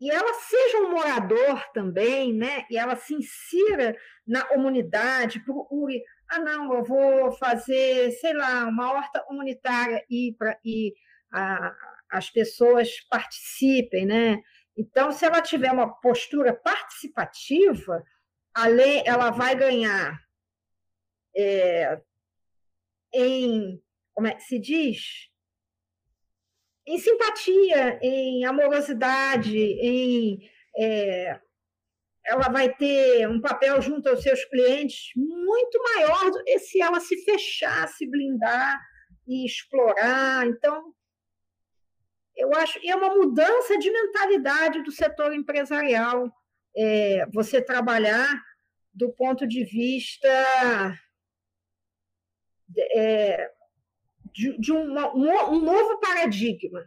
e ela seja um morador também, né? E ela se insira na comunidade, procure, ah, não, eu vou fazer, sei lá, uma horta comunitária e, pra, e a, as pessoas participem, né? Então, se ela tiver uma postura participativa, a lei ela vai ganhar é, em, como é que se diz? Em simpatia, em amorosidade, em é, ela vai ter um papel junto aos seus clientes muito maior do que se ela se fechar, se blindar e explorar. Então, eu acho, e é uma mudança de mentalidade do setor empresarial. É, você trabalhar do ponto de vista é, de, de uma, um, novo paradigma,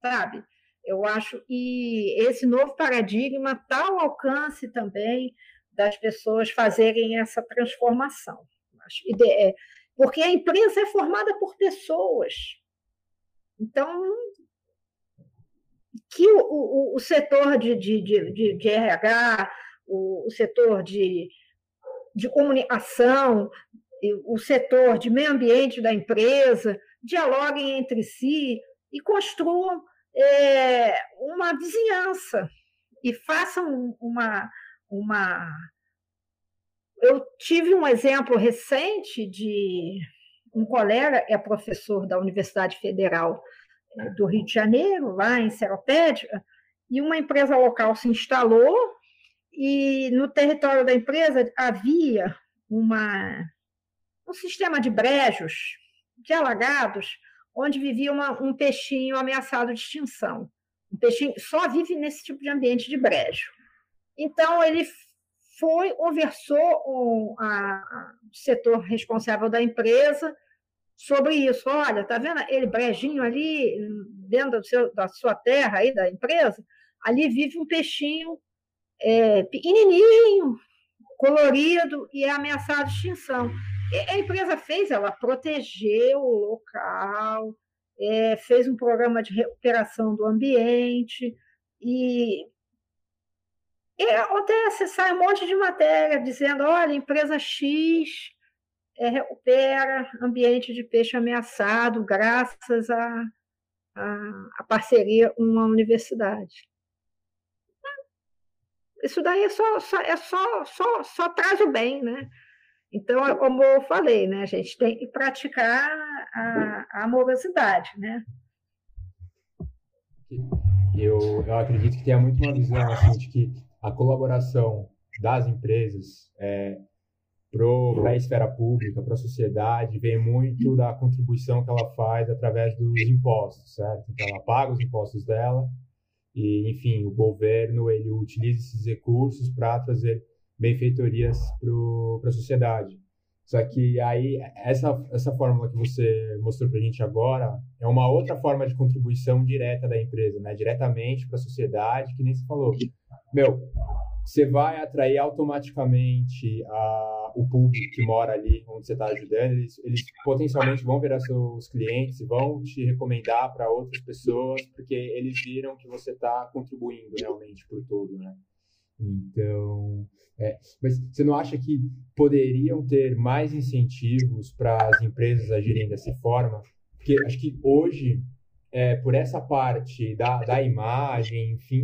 sabe? Eu acho que esse novo paradigma está ao alcance também das pessoas fazerem essa transformação. É, porque a imprensa é formada por pessoas, então, que o, o, o setor de, de, de, de RH, o, o, setor de, de comunicação, o setor de meio ambiente da empresa dialoguem entre si e construam é, uma vizinhança e façam uma, uma. Eu tive um exemplo recente de um colega é professor da Universidade Federal eh, do Rio de Janeiro, lá em Seropédica, e uma empresa local se instalou e no território da empresa havia uma, um sistema de brejos, de alagados, onde vivia uma, um peixinho ameaçado de extinção. Um peixinho só vive nesse tipo de ambiente de brejo. Então, ele foi, conversou com o setor responsável da empresa sobre isso. Olha, tá vendo ele brejinho ali dentro seu, da sua terra aí da empresa? Ali vive um peixinho é, pequenininho, colorido e é ameaçado de extinção. E a empresa fez, ela protegeu o local, é, fez um programa de recuperação do ambiente e e acontece, sai um monte de matéria dizendo, olha, empresa X é, recupera ambiente de peixe ameaçado graças à a, a, a, parceria com uma universidade. Isso daí é só, só, é só, só, só traz o bem, né? Então, é como eu falei, né, a gente tem que praticar a, a amorosidade, né? Eu, eu acredito que tem muito uma visão assim, de que a colaboração das empresas é, para a esfera pública, para a sociedade, vem muito da contribuição que ela faz através dos impostos, certo? Então, ela paga os impostos dela e, enfim, o governo ele utiliza esses recursos para trazer benfeitorias para a sociedade. Só que aí, essa, essa fórmula que você mostrou para a gente agora é uma outra forma de contribuição direta da empresa, né? Diretamente para a sociedade, que nem você falou. Meu, você vai atrair automaticamente a, o público que mora ali onde você está ajudando. Eles, eles potencialmente vão virar seus clientes, vão te recomendar para outras pessoas, porque eles viram que você está contribuindo realmente por todo, né? Então, é, mas você não acha que poderiam ter mais incentivos para as empresas agirem dessa forma? Porque acho que hoje, é, por essa parte da, da imagem, enfim,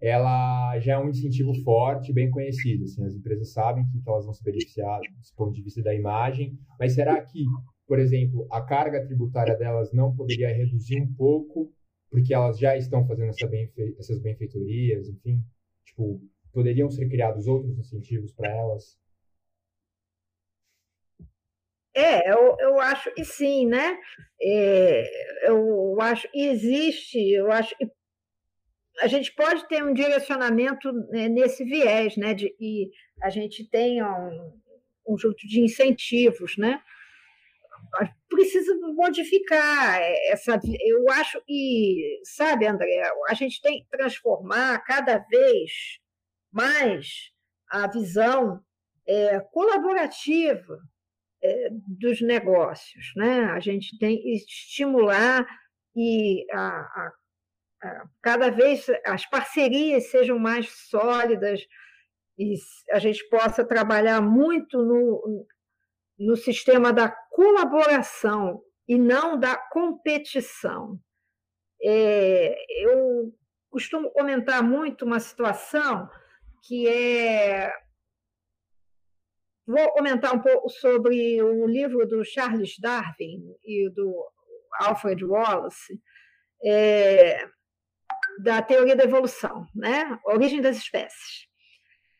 ela já é um incentivo forte, bem conhecido. Assim, as empresas sabem que, elas vão se beneficiar do ponto de vista da imagem, mas será que, por exemplo, a carga tributária delas não poderia reduzir um pouco, porque elas já estão fazendo essa benfe essas benfeitorias, enfim? Tipo, poderiam ser criados outros incentivos para elas? É, eu, eu acho que sim, né? É, eu acho que existe, eu acho que a gente pode ter um direcionamento né, nesse viés, né? De, e a gente tem um conjunto de incentivos, né? Precisa modificar essa. Eu acho que, sabe, André, a gente tem que transformar cada vez mais a visão é, colaborativa é, dos negócios, né? A gente tem que estimular e a, a cada vez as parcerias sejam mais sólidas e a gente possa trabalhar muito no, no sistema da colaboração e não da competição. É, eu costumo comentar muito uma situação que é. Vou comentar um pouco sobre o livro do Charles Darwin e do Alfred Wallace. É, da teoria da evolução, né? origem das espécies.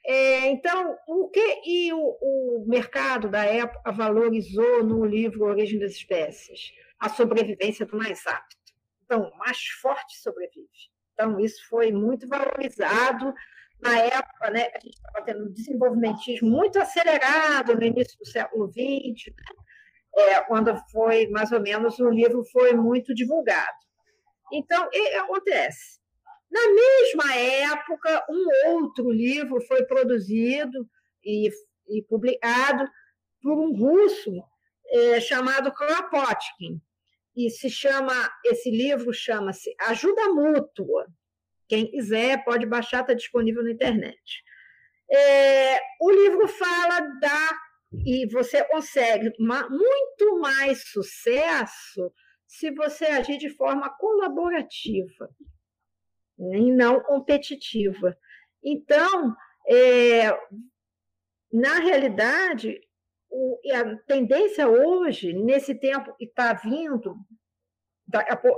É, então, o que e o, o, mercado da época valorizou no livro Origem das Espécies? A sobrevivência do mais apto. Então, o mais forte sobrevive. Então, isso foi muito valorizado na época, né? A gente estava tendo um desenvolvimentismo muito acelerado no início do século XX, né? é, quando foi, mais ou menos, o livro foi muito divulgado. Então, que acontece? Na mesma época, um outro livro foi produzido e, e publicado por um russo é, chamado Kropotkin. E se chama, esse livro chama-se Ajuda Mútua. Quem quiser pode baixar, está disponível na internet. É, o livro fala da. E você consegue muito mais sucesso se você agir de forma colaborativa e não competitiva. Então, é, na realidade, o, a tendência hoje, nesse tempo que está vindo,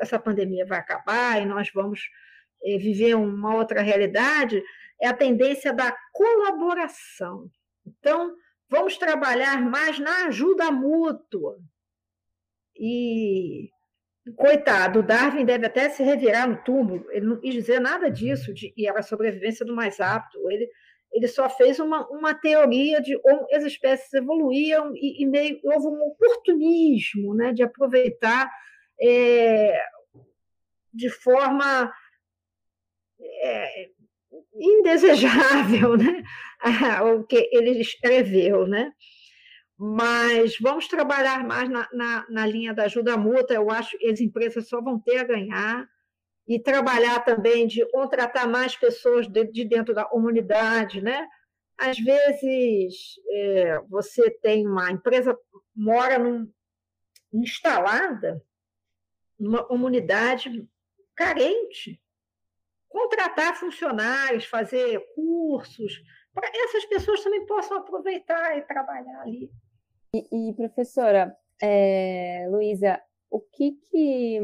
essa pandemia vai acabar e nós vamos é, viver uma outra realidade, é a tendência da colaboração. Então, vamos trabalhar mais na ajuda mútua. E Coitado, Darwin deve até se revirar no túmulo. Ele não quis dizer nada disso, de, e era a sobrevivência do mais apto. Ele, ele só fez uma, uma teoria de como as espécies evoluíam e, e meio, houve um oportunismo né, de aproveitar é, de forma é, indesejável né, o que ele escreveu. Né? Mas vamos trabalhar mais na, na, na, linha da ajuda mútua. Eu acho que as empresas só vão ter a ganhar e trabalhar também de contratar mais pessoas de, de dentro da comunidade, né? Às vezes é, você tem uma empresa mora num, instalada numa comunidade carente, contratar funcionários, fazer cursos para essas pessoas também possam aproveitar e trabalhar ali. E, e professora, é, Luísa, o que que,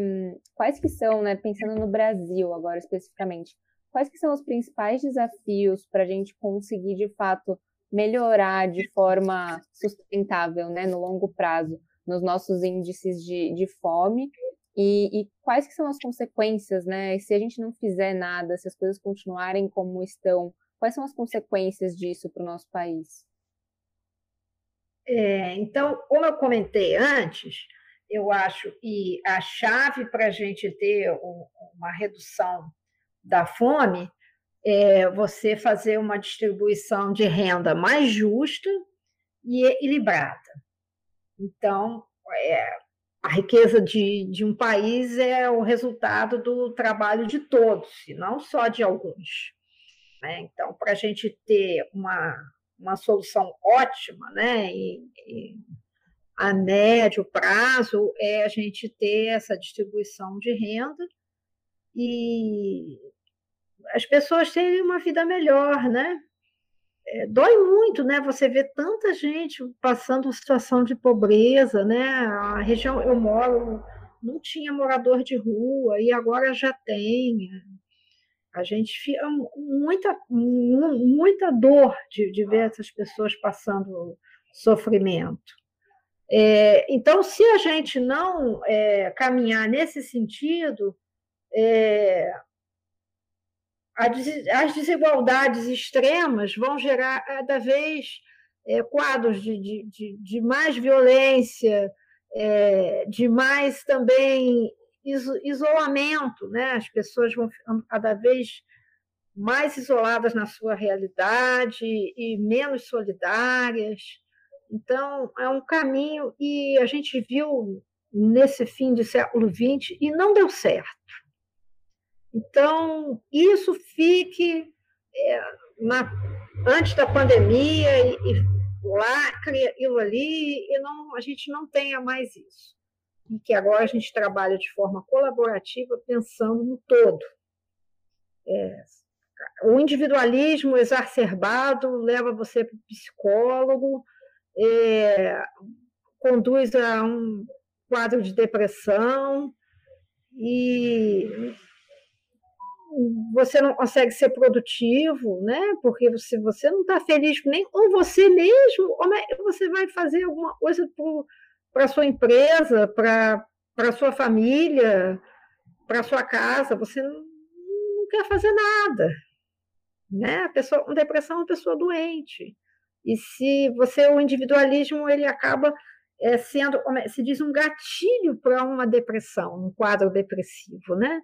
quais que são, né, pensando no Brasil agora especificamente, quais que são os principais desafios para a gente conseguir, de fato, melhorar de forma sustentável, né, no longo prazo, nos nossos índices de, de fome e, e, quais que são as consequências, né? Se a gente não fizer nada, se as coisas continuarem como estão, quais são as consequências disso para o nosso país? É, então, como eu comentei antes, eu acho que a chave para a gente ter uma redução da fome é você fazer uma distribuição de renda mais justa e equilibrada. Então, é, a riqueza de, de um país é o resultado do trabalho de todos, e não só de alguns. Né? Então, para a gente ter uma uma solução ótima, né? E, e a médio prazo é a gente ter essa distribuição de renda e as pessoas terem uma vida melhor, né? É, dói muito, né? Você vê tanta gente passando situação de pobreza, né? A região eu moro não tinha morador de rua e agora já tem. A gente fica muita, muita dor de, de ver essas pessoas passando sofrimento. É, então, se a gente não é, caminhar nesse sentido, é, as desigualdades extremas vão gerar cada vez é, quadros de, de, de, mais violência, é, de mais também isolamento, né? As pessoas vão ficando cada vez mais isoladas na sua realidade e menos solidárias. Então, é um caminho e a gente viu nesse fim do século XX e não deu certo. Então, isso fique é, na, antes da pandemia e, e lacre aquilo ali e não, a gente não tenha mais isso e que agora a gente trabalha de forma colaborativa, pensando no todo. É, o individualismo exacerbado leva você para o psicólogo, é, conduz a um quadro de depressão e você não consegue ser produtivo, né? Porque você, você não está feliz nem com você mesmo, como é que você vai fazer alguma coisa por para sua empresa, para sua família, para sua casa, você não, não, quer fazer nada. Né? A pessoa com depressão é uma pessoa doente. E se você, o individualismo, ele acaba é, sendo, se diz, um gatilho para uma depressão, um quadro depressivo, né?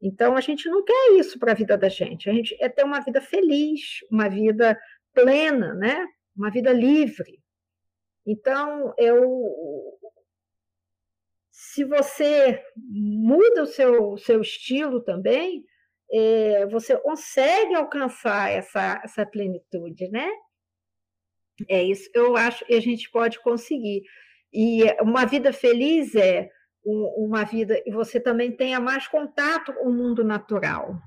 Então, a gente não quer isso para a vida da gente. A gente é ter uma vida feliz, uma vida plena, né? Uma vida livre. Então, eu, se você muda o seu, seu estilo também, é, você consegue alcançar essa, essa plenitude, né? É isso, eu acho que a gente pode conseguir. E uma vida feliz é uma vida e você também tenha mais contato com o mundo natural.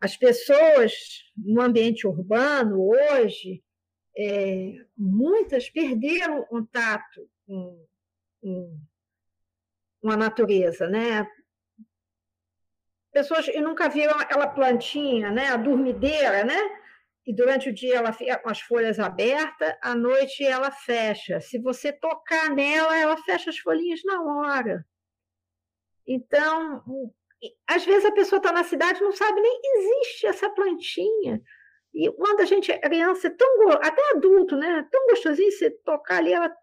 As pessoas no ambiente urbano hoje, é, muitas perderam contato com, com, com, a natureza, né? Pessoas que nunca viram aquela plantinha, né? A dormideira, né? E durante o dia ela fica com as folhas abertas, à noite ela fecha. Se você tocar nela, ela fecha as folhinhas na hora. Então, às vezes a pessoa está na cidade e não sabe nem existe essa plantinha. E quando a gente é criança, é tão até adulto, né? Tão gostosinho você tocar ali, ela tuc,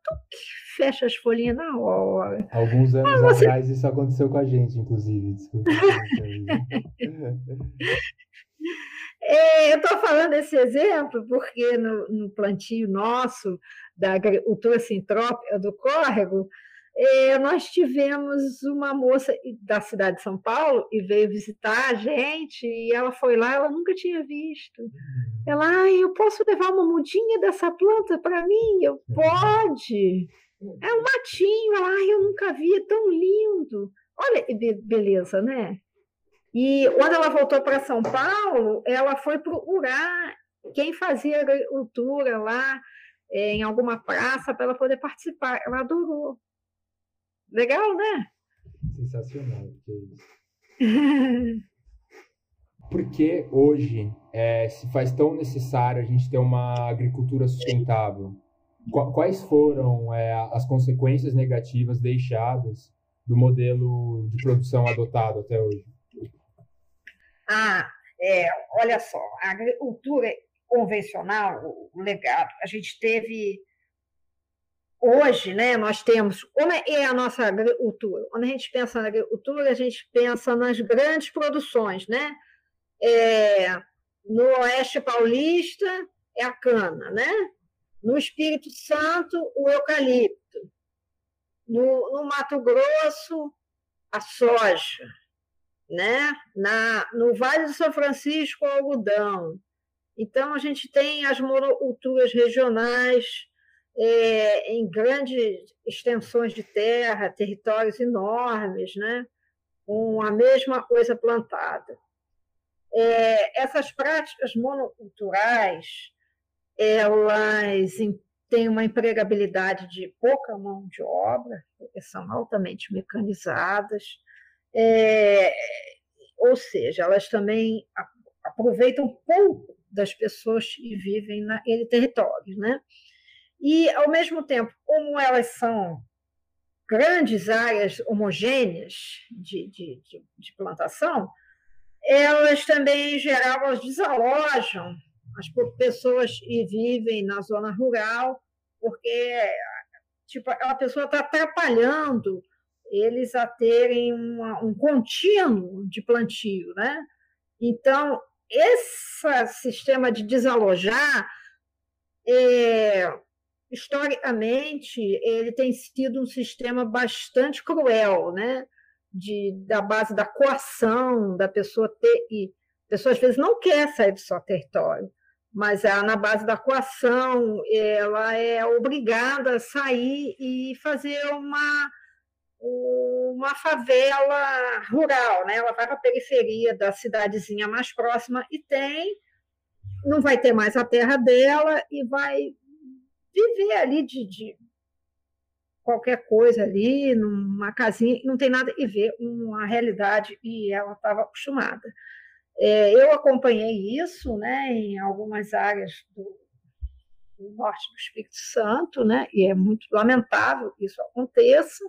fecha as folhinhas na hora. Alguns anos você... atrás isso aconteceu com a gente, inclusive. Desculpa. é, eu estou falando esse exemplo porque no, no plantio nosso da agricultura sintrópica do córrego, é, nós tivemos uma moça da cidade de São Paulo e veio visitar a gente, e ela foi lá, ela nunca tinha visto. Uhum. Ela, ah, eu posso levar uma mudinha dessa planta para mim? Eu, uhum. pode. É um matinho, ela, ah, eu nunca vi, é tão lindo. Olha que beleza, né? E quando ela voltou para São Paulo, ela foi procurar quem fazia agricultura lá, é, em alguma praça, para ela poder participar. Ela adorou. Legal, né? Sensacional. Que Por que hoje é, se faz tão necessário a gente ter uma agricultura sustentável? Quais foram é, as consequências negativas deixadas do modelo de produção adotado até hoje? Ah, é, olha só, a agricultura convencional, o legado, a gente teve hoje, né, nós temos como é, é a nossa agricultura. Quando a gente pensa na agricultura, a gente pensa nas grandes produções, né? É, no Oeste Paulista é a cana, né? No Espírito Santo, o eucalipto. No, no Mato Grosso, a soja, né? Na, no Vale do São Francisco, o algodão. Então, a gente tem as monoculturas regionais, é, em grandes extensões de terra, territórios enormes, né? com a mesma coisa plantada. É, essas práticas monoculturais, elas têm uma empregabilidade de pouca mão de obra, porque são altamente mecanizadas, é, ou seja, elas também aproveitam pouco das pessoas que vivem naquele território, né? E, ao mesmo tempo, como elas são grandes áreas homogêneas de, de, de, de plantação, elas também, em geral, elas desalojam as pessoas que vivem na zona rural, porque tipo, a pessoa está atrapalhando eles a terem uma, um contínuo de plantio. Né? Então, esse sistema de desalojar, é, historicamente, ele tem sido um sistema bastante cruel, né? De, da base da coação, da pessoa ter. E a pessoa às vezes não quer sair do seu território, mas ela, na base da coação, ela é obrigada a sair e fazer uma uma favela rural, né? Ela vai para a periferia da cidadezinha mais próxima e tem, não vai ter mais a terra dela e vai viver ali de, de qualquer coisa ali, numa casinha, não tem nada a ver com a realidade e ela estava acostumada. É, eu acompanhei isso, né, em algumas áreas do, do norte do Espírito Santo, né, e é muito lamentável que isso aconteça.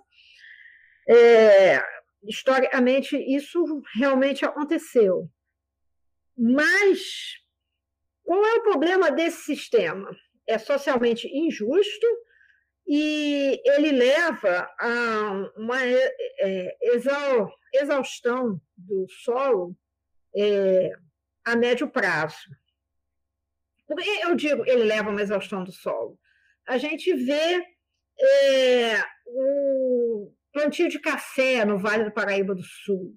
É, historicamente, isso realmente aconteceu. Mas qual é o problema desse sistema? É socialmente injusto e ele leva a uma é, exaustão do solo é, a médio prazo. Por que eu digo ele leva a uma exaustão do solo? A gente vê é, o plantio de café no Vale do Paraíba do Sul.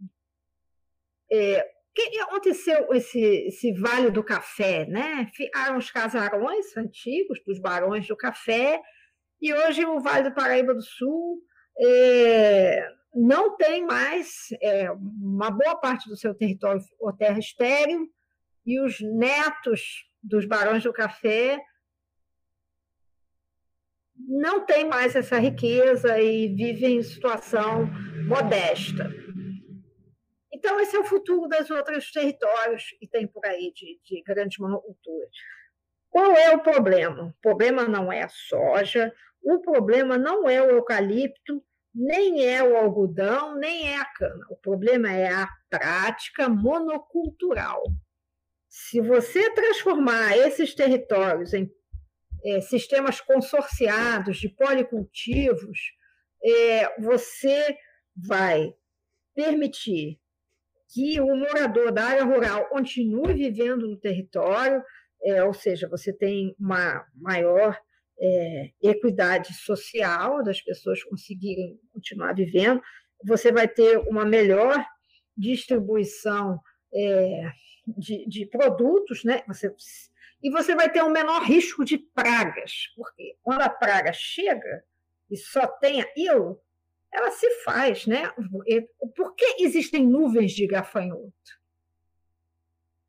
É, que aconteceu esse, esse Vale do Café? Né? Ficaram os casarões antigos dos barões do café, e hoje o Vale do Paraíba do Sul é, não tem mais é, uma boa parte do seu território ou terra estéreo, e os netos dos barões do café não tem mais essa riqueza e vivem em situação modesta. Então, esse é o futuro dos outros territórios que tem por aí de, de grandes monoculturas. Qual é o problema? O problema não é a soja, o problema não é o eucalipto, nem é o algodão, nem é a cana. O problema é a prática monocultural. Se você transformar esses territórios em é, sistemas consorciados de policultivos, é, você vai permitir que o morador da área rural continue vivendo no território, é, ou seja, você tem uma maior é, equidade social das pessoas conseguirem continuar vivendo, você vai ter uma melhor distribuição é, de, de, produtos, né? Você e você vai ter um menor risco de pragas, porque quando a praga chega e só tem aquilo, ela se faz, né? Por que existem nuvens de gafanhoto?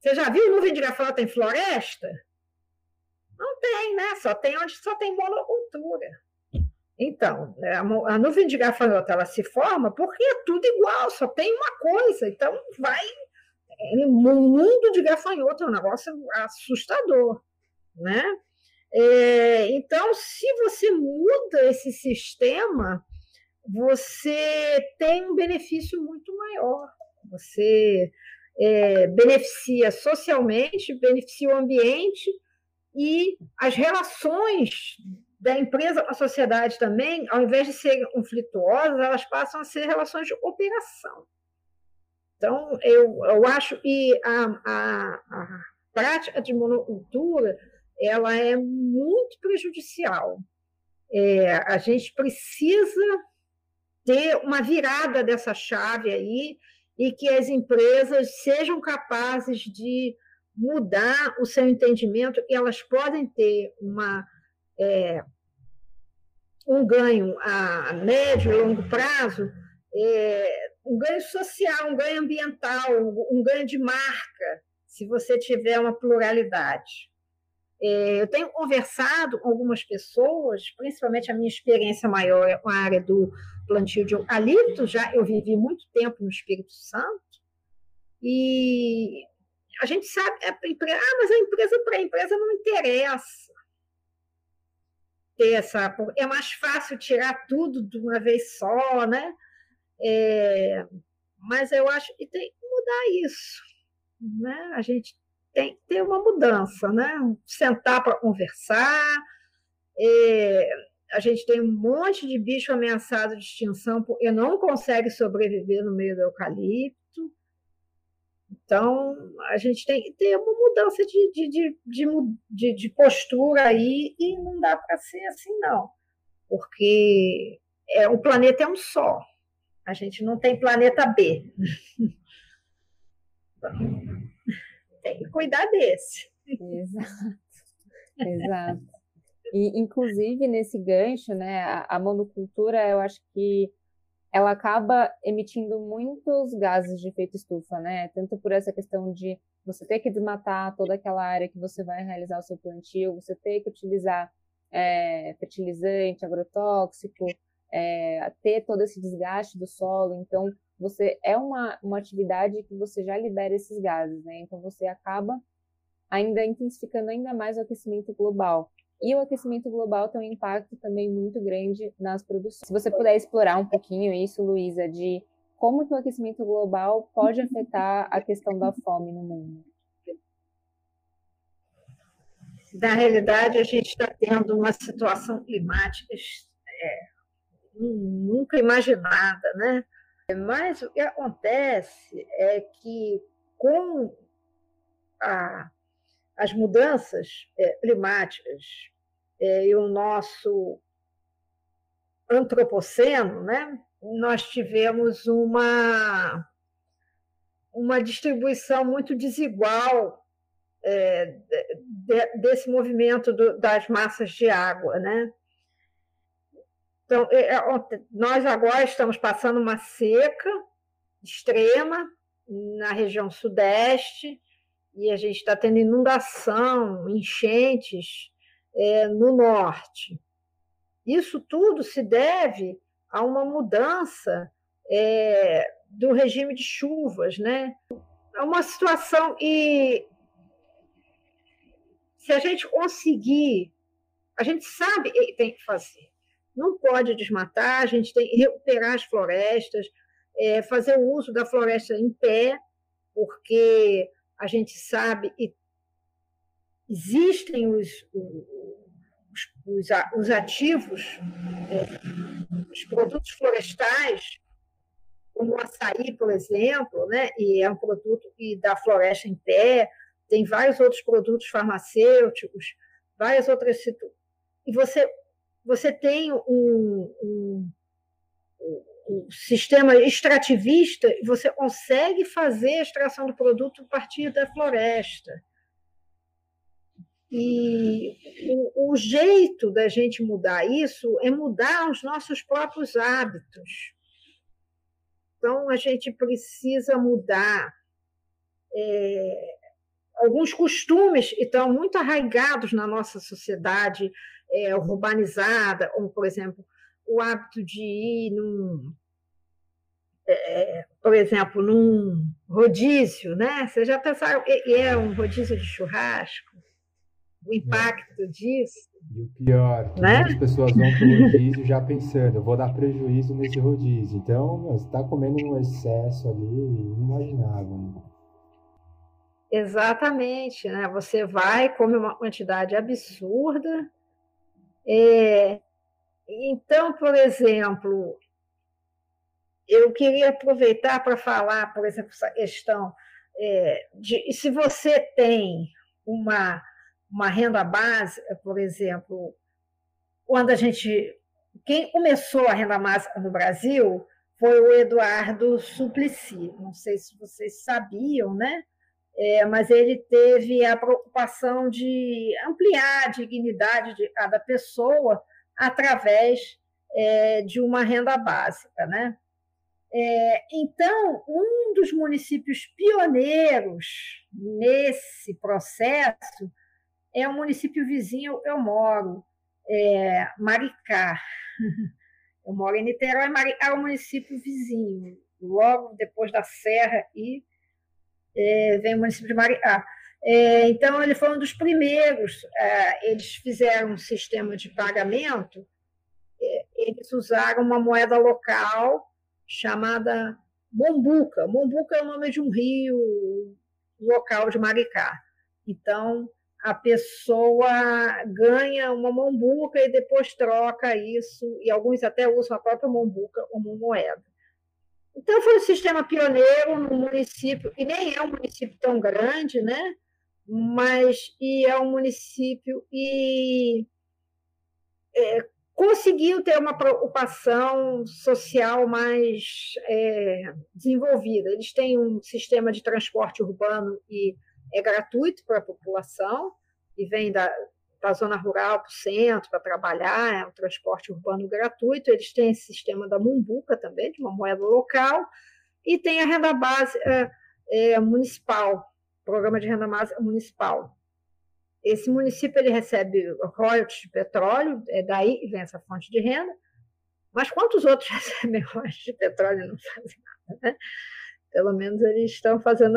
Você já viu nuvem de gafanhoto em floresta? Não tem, né? Só tem onde só tem monocultura. Então, né, a nuvem de gafanhoto ela se forma porque é tudo igual, só tem uma coisa. Então, vai um mundo de gafanhoto, é um negócio assustador, né? É, então, se você muda esse sistema, você tem um benefício muito maior. Você é, beneficia socialmente, beneficia o ambiente e as relações da empresa com a sociedade também, ao invés de serem conflituosas, elas passam a ser relações de operação. Então, eu, eu acho que a, a, a prática de monocultura ela é muito prejudicial. É, a gente precisa ter uma virada dessa chave aí e que as empresas sejam capazes de mudar o seu entendimento e elas podem ter uma, é, um ganho a médio e longo prazo é, um ganho social, um ganho ambiental, um ganho de marca, se você tiver uma pluralidade. É, eu tenho conversado com algumas pessoas, principalmente a minha experiência maior com a área do plantio de eucalipto, já eu vivi muito tempo no Espírito Santo, E a gente sabe, a empresa, ah, mas a empresa para a empresa não interessa ter essa. É mais fácil tirar tudo de uma vez só, né? É, mas eu acho que tem que mudar isso. Né? A gente tem que ter uma mudança, né? sentar para conversar. É, a gente tem um monte de bicho ameaçado de extinção porque não consegue sobreviver no meio do eucalipto. Então, a gente tem que ter uma mudança de, de, de, de, de postura aí e não dá para ser assim, não. Porque é, o planeta é um só. A gente não tem planeta B. tem que cuidar desse. Exato. Exato. E, inclusive, nesse gancho, né, a, monocultura, eu acho que ela acaba emitindo muitos gases de efeito estufa, né? Tanto por essa questão de você ter que desmatar toda aquela área que você vai realizar o seu plantio, você ter que utilizar é, fertilizante, agrotóxico, é, ter todo esse desgaste do solo. Então, você é uma, uma atividade que você já libera esses gases, né? Então, você acaba ainda intensificando ainda mais o aquecimento global. E o aquecimento global tem um impacto também muito grande nas produções. Se você puder explorar um pouquinho isso, Luísa, de como que o aquecimento global pode afetar a questão da fome no mundo. Na realidade, a gente está tendo uma situação climática é, nunca imaginada, né? Mas o que acontece é que com a, as mudanças é, climáticas é, e o nosso antropoceno, né, nós tivemos uma, uma distribuição muito desigual é, de, desse movimento do, das massas de água. Né? Então, é, é, nós agora estamos passando uma seca extrema na região sudeste, e a gente está tendo inundação, enchentes é, no norte. Isso tudo se deve a uma mudança é, do regime de chuvas, né? É uma situação e se a gente conseguir, a gente sabe que tem que fazer. Não pode desmatar, a gente tem que recuperar as florestas, é, fazer o uso da floresta em pé, porque a gente sabe e existem os, os, os ativos, é, os produtos florestais, como o açaí, por exemplo, né? e é um produto que dá floresta em pé, tem vários outros produtos farmacêuticos, várias outras e você você tem um, um, um, sistema extrativista e você consegue fazer a extração do produto a partir da floresta. E o, o, jeito da gente mudar isso é mudar os nossos próprios hábitos. Então, a gente precisa mudar é, alguns costumes que estão muito arraigados na nossa sociedade é, urbanizada, como, por exemplo, o hábito de ir num. É, por exemplo, num rodízio, né? Vocês já pensaram que é um rodízio de churrasco? O impacto disso. E o pior, né? muitas pessoas vão para o rodízio já pensando, eu vou dar prejuízo nesse rodízio. Então, você está comendo um excesso ali inimaginável. Né? Exatamente, né? Você vai, come uma quantidade absurda. É... Então, por exemplo, eu queria aproveitar para falar, por exemplo, essa questão é, de se você tem uma uma renda básica, por exemplo, quando a gente. Quem começou a renda básica no Brasil foi o Eduardo Suplicy. Não sei se vocês sabiam, né? É, mas ele teve a preocupação de ampliar a dignidade de cada pessoa através é, de uma renda básica, né? É, então, um dos municípios pioneiros nesse processo é o município vizinho, eu moro, é, Maricá. Eu moro em Niterói, Maricá é o município vizinho, logo depois da Serra e é, vem o município de Maricá. É, então, ele foi um dos primeiros. É, eles fizeram um sistema de pagamento, é, eles usaram uma moeda local chamada Mombuca. Mombuca é o nome de um rio local de Maricá. Então, a pessoa ganha uma mombuca e depois troca isso, e alguns até usam a própria mombuca como moeda. Então, foi um sistema pioneiro no município, e nem é um município tão grande, né? mas e é um município e é, conseguiu ter uma preocupação social mais é, desenvolvida. Eles têm um sistema de transporte urbano e é gratuito para a população e vem da, da zona rural para o centro para trabalhar, é um transporte urbano gratuito. Eles têm esse sistema da Mumbuca também, de uma moeda local, e tem a renda base é, é municipal, programa de renda municipal. Esse município ele recebe royalties de petróleo, é daí que vem essa fonte de renda, mas quantos outros recebem royalties de petróleo e não fazem nada, né? Pelo menos eles estão fazendo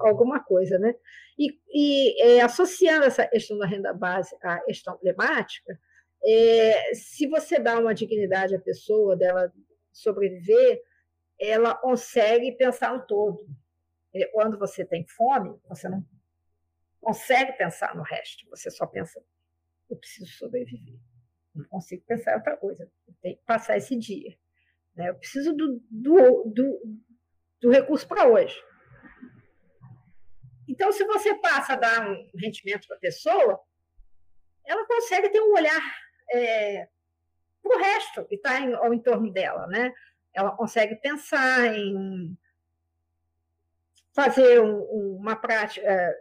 alguma coisa, né? E, e é, associando essa questão da renda base à questão climática, é, se você dá uma dignidade à pessoa dela sobreviver, ela consegue pensar no todo. Quando você tem fome, você não consegue pensar no resto, você só pensa, eu preciso sobreviver. Não consigo pensar em outra coisa, eu tenho que passar esse dia. Né? Eu preciso do, do, do, do recurso para hoje. Então, se você passa a dar um rendimento para a pessoa, ela consegue ter um olhar é, para o resto que está ao entorno dela. Né? Ela consegue pensar em fazer um, uma prática é,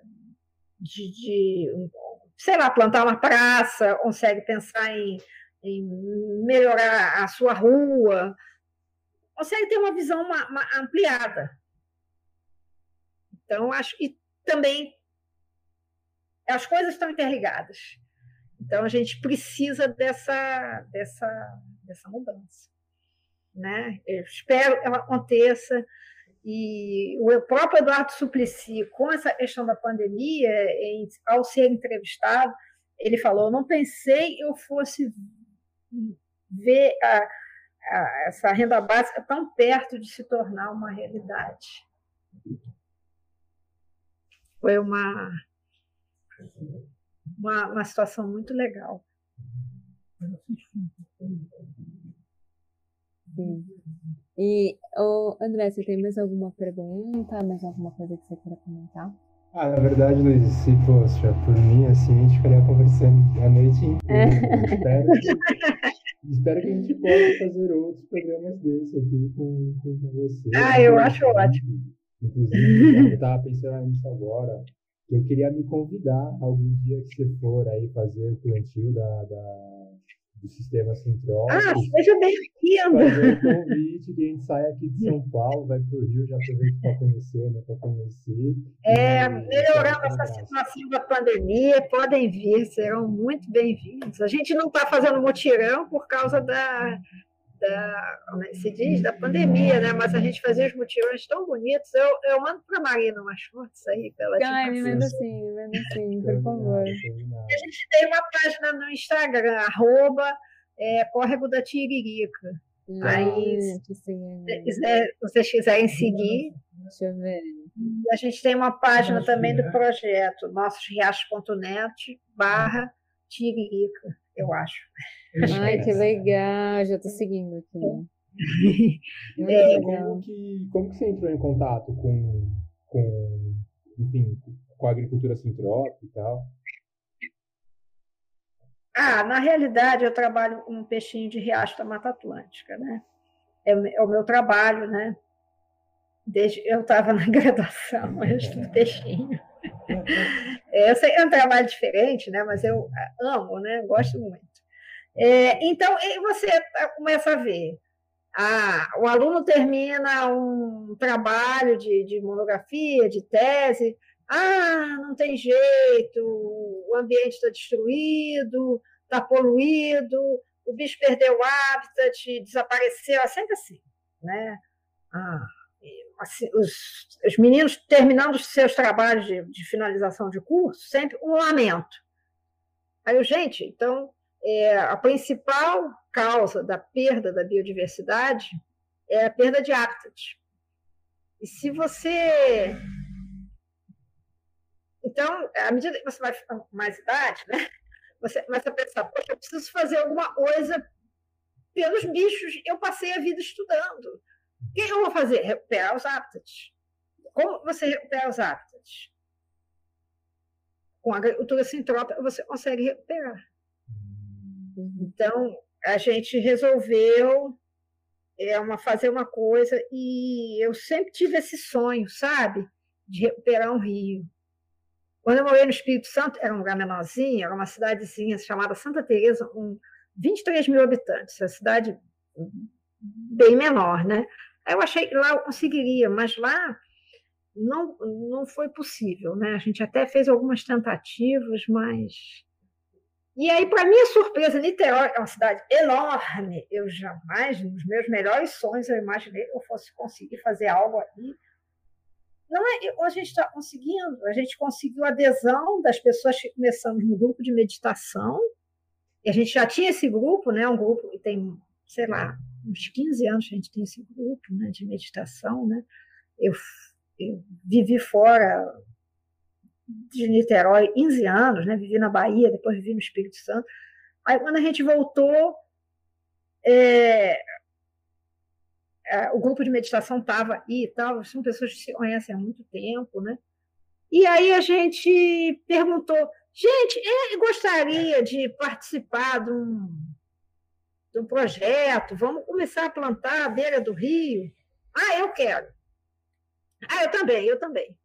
de, de, sei lá, plantar uma praça, consegue pensar em, em melhorar a sua rua, consegue ter uma visão uma, uma ampliada. Então, acho que também as coisas estão interligadas. Então, a gente precisa dessa, dessa, dessa mudança. Né? Eu espero que ela aconteça. E o próprio Eduardo Suplicy, com essa questão da pandemia, em, ao ser entrevistado, ele falou: não pensei eu fosse ver a, essa renda básica tão perto de se tornar uma realidade. Foi uma, uma, uma situação muito legal. Sim. E, oh, André, você tem mais alguma pergunta, mais alguma coisa que você queira comentar? Ah, na verdade, Luiz, se fosse por mim, assim, a gente ficaria conversando a noite inteira. que, espero que a gente possa fazer outros programas desse aqui com, com você. Ah, eu acho ótimo. Inclusive, eu estava pensando nisso agora, que eu queria me convidar algum dia que você for aí fazer o plantio da, da do sistema central. Ah, seja Fazer um convite que a gente sai aqui de São Paulo, vai para o Rio, já aproveita para conhecer, né, para conhecer. É, melhorando essa situação da pandemia, podem vir, serão muito bem-vindos. A gente não está fazendo mutirão por causa da, da, como é se diz, da pandemia, né? Mas a gente fazia os mutirões tão bonitos. Eu, eu mando para a Marina umas fotos aí pela Ai, me manda sim, me manda sim, por favor. A gente tem uma página no Instagram, arroba é, Córrego da Tiririca. Aí, se quiser, vocês quiserem seguir. Deixa eu ver. A gente tem uma página também do projeto, nossosriachos.net barra Tiririca, eu acho. Ai, que legal, já estou seguindo aqui. É, como, que, como que você entrou em contato com, com, enfim, com a agricultura sintrópica e tal? Ah, na realidade, eu trabalho com um peixinho de riacho da Mata Atlântica, né? É, é o meu trabalho, né? Desde eu estava na graduação, eu estudo peixinho. É, eu sei que é um trabalho diferente, né? Mas eu amo, né? Gosto muito. É, então, você começa a ver. Ah, o aluno termina um trabalho de, de monografia, de tese. Ah, não tem jeito, o ambiente está destruído, está poluído, o bicho perdeu o hábitat, desapareceu, é sempre assim. Né? Ah, assim, os, os, meninos terminando os seus trabalhos de, de, finalização de curso, sempre um lamento. Aí eu, gente, então, é, a principal causa da perda da biodiversidade é a perda de hábitat. E se você. Então, à medida que você vai ficando com mais idade, né, você começa a pensar, poxa, eu preciso fazer alguma coisa pelos bichos. Eu passei a vida estudando. O que eu vou fazer? Recuperar os hábitats. Como você recupera os hábitats? Com a agricultura sintrópica, você consegue recuperar. Então, a gente resolveu é, uma, fazer uma coisa e eu sempre tive esse sonho, sabe? De recuperar um rio. Quando eu morei no Espírito Santo, era um lugar menorzinho, era uma cidadezinha chamada Santa Teresa, com 23 mil habitantes, a cidade bem menor, né? Eu achei que lá eu conseguiria, mas lá não, não foi possível, né? A gente até fez algumas tentativas, mas. E aí, para minha surpresa, Niterói é uma cidade enorme. Eu jamais, nos meus melhores sonhos, eu imaginei que eu fosse conseguir fazer algo ali. É, a gente está conseguindo. A gente conseguiu a adesão das pessoas que começamos no grupo de meditação. E a gente já tinha esse grupo, né? Um grupo que tem, sei lá, uns 15 anos a gente tem esse grupo né, de meditação, né? Eu, eu vivi fora de Niterói 15 anos, né? Vivi na Bahia, depois vivi no Espírito Santo. Aí quando a gente voltou, é, é, o grupo de meditação estava aí e tal, são pessoas que se conhecem há muito tempo, né? E aí a gente perguntou, gente, eu gostaria de participar de um do projeto, vamos começar a plantar à beira do rio. Ah, eu quero. Ah, eu também, eu também.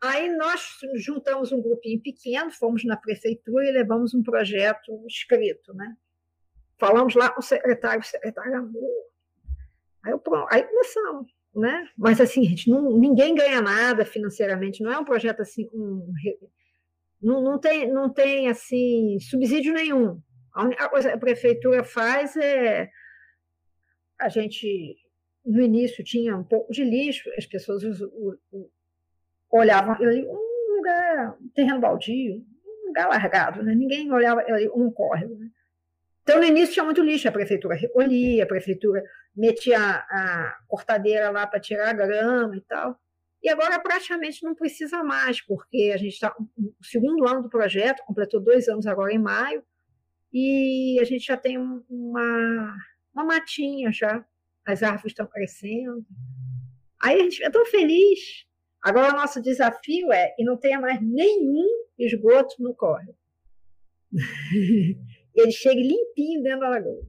Aí nós juntamos um grupinho pequeno, fomos na prefeitura e levamos um projeto escrito, né? Falamos lá com o secretário, o secretário amor. Aí, eu, aí começamos, né? Mas assim, gente, não, ninguém ganha nada financeiramente, não é um projeto assim, um, não, não, tem, não tem assim subsídio nenhum. A única coisa que a prefeitura faz é. A gente, no início, tinha um pouco de lixo, as pessoas olhavam ali, um lugar, um terreno baldio, um lugar largado, né? ninguém olhava ali, um córrego. Né? Então, no início tinha muito lixo, a prefeitura recolhia, a prefeitura metia a, cortadeira lá para tirar a grama e tal. E agora praticamente não precisa mais, porque a gente está no segundo ano do projeto, completou dois anos agora em maio, e a gente já tem uma, uma matinha já, as árvores estão crescendo. Aí a gente fica tão feliz. Agora o nosso desafio é que não tenha mais nenhum esgoto no córrego. Ele chegue limpinho dentro da lagoa.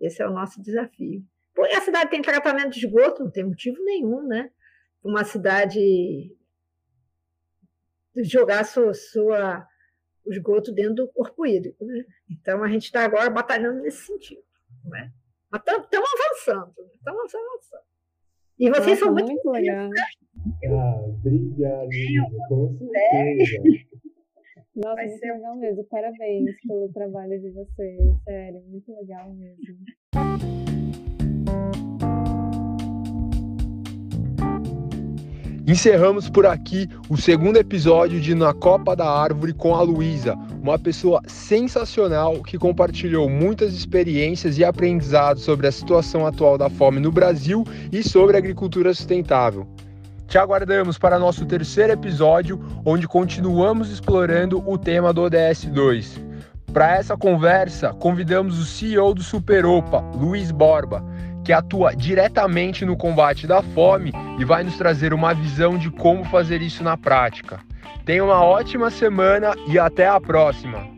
Esse é o nosso desafio. Porque a cidade tem tratamento de esgoto, não tem motivo nenhum, né? Uma cidade jogar sua, sua o esgoto dentro do corpo hídrico. Né? Então, a gente está agora batalhando nesse sentido. Né? Mas estamos avançando, estamos né? avançando. E vocês Nossa, são muito, muito legal. Ah, obrigado, com certeza. Nossa, Vai muito ser... legal mesmo. Parabéns pelo trabalho de vocês. Sério, muito legal mesmo. Encerramos por aqui o segundo episódio de Na Copa da Árvore com a Luísa, uma pessoa sensacional que compartilhou muitas experiências e aprendizados sobre a situação atual da fome no Brasil e sobre agricultura sustentável. Te aguardamos para nosso terceiro episódio, onde continuamos explorando o tema do ODS 2. Para essa conversa, convidamos o CEO do Superopa, Luiz Borba que atua diretamente no combate da fome e vai nos trazer uma visão de como fazer isso na prática. Tenha uma ótima semana e até a próxima!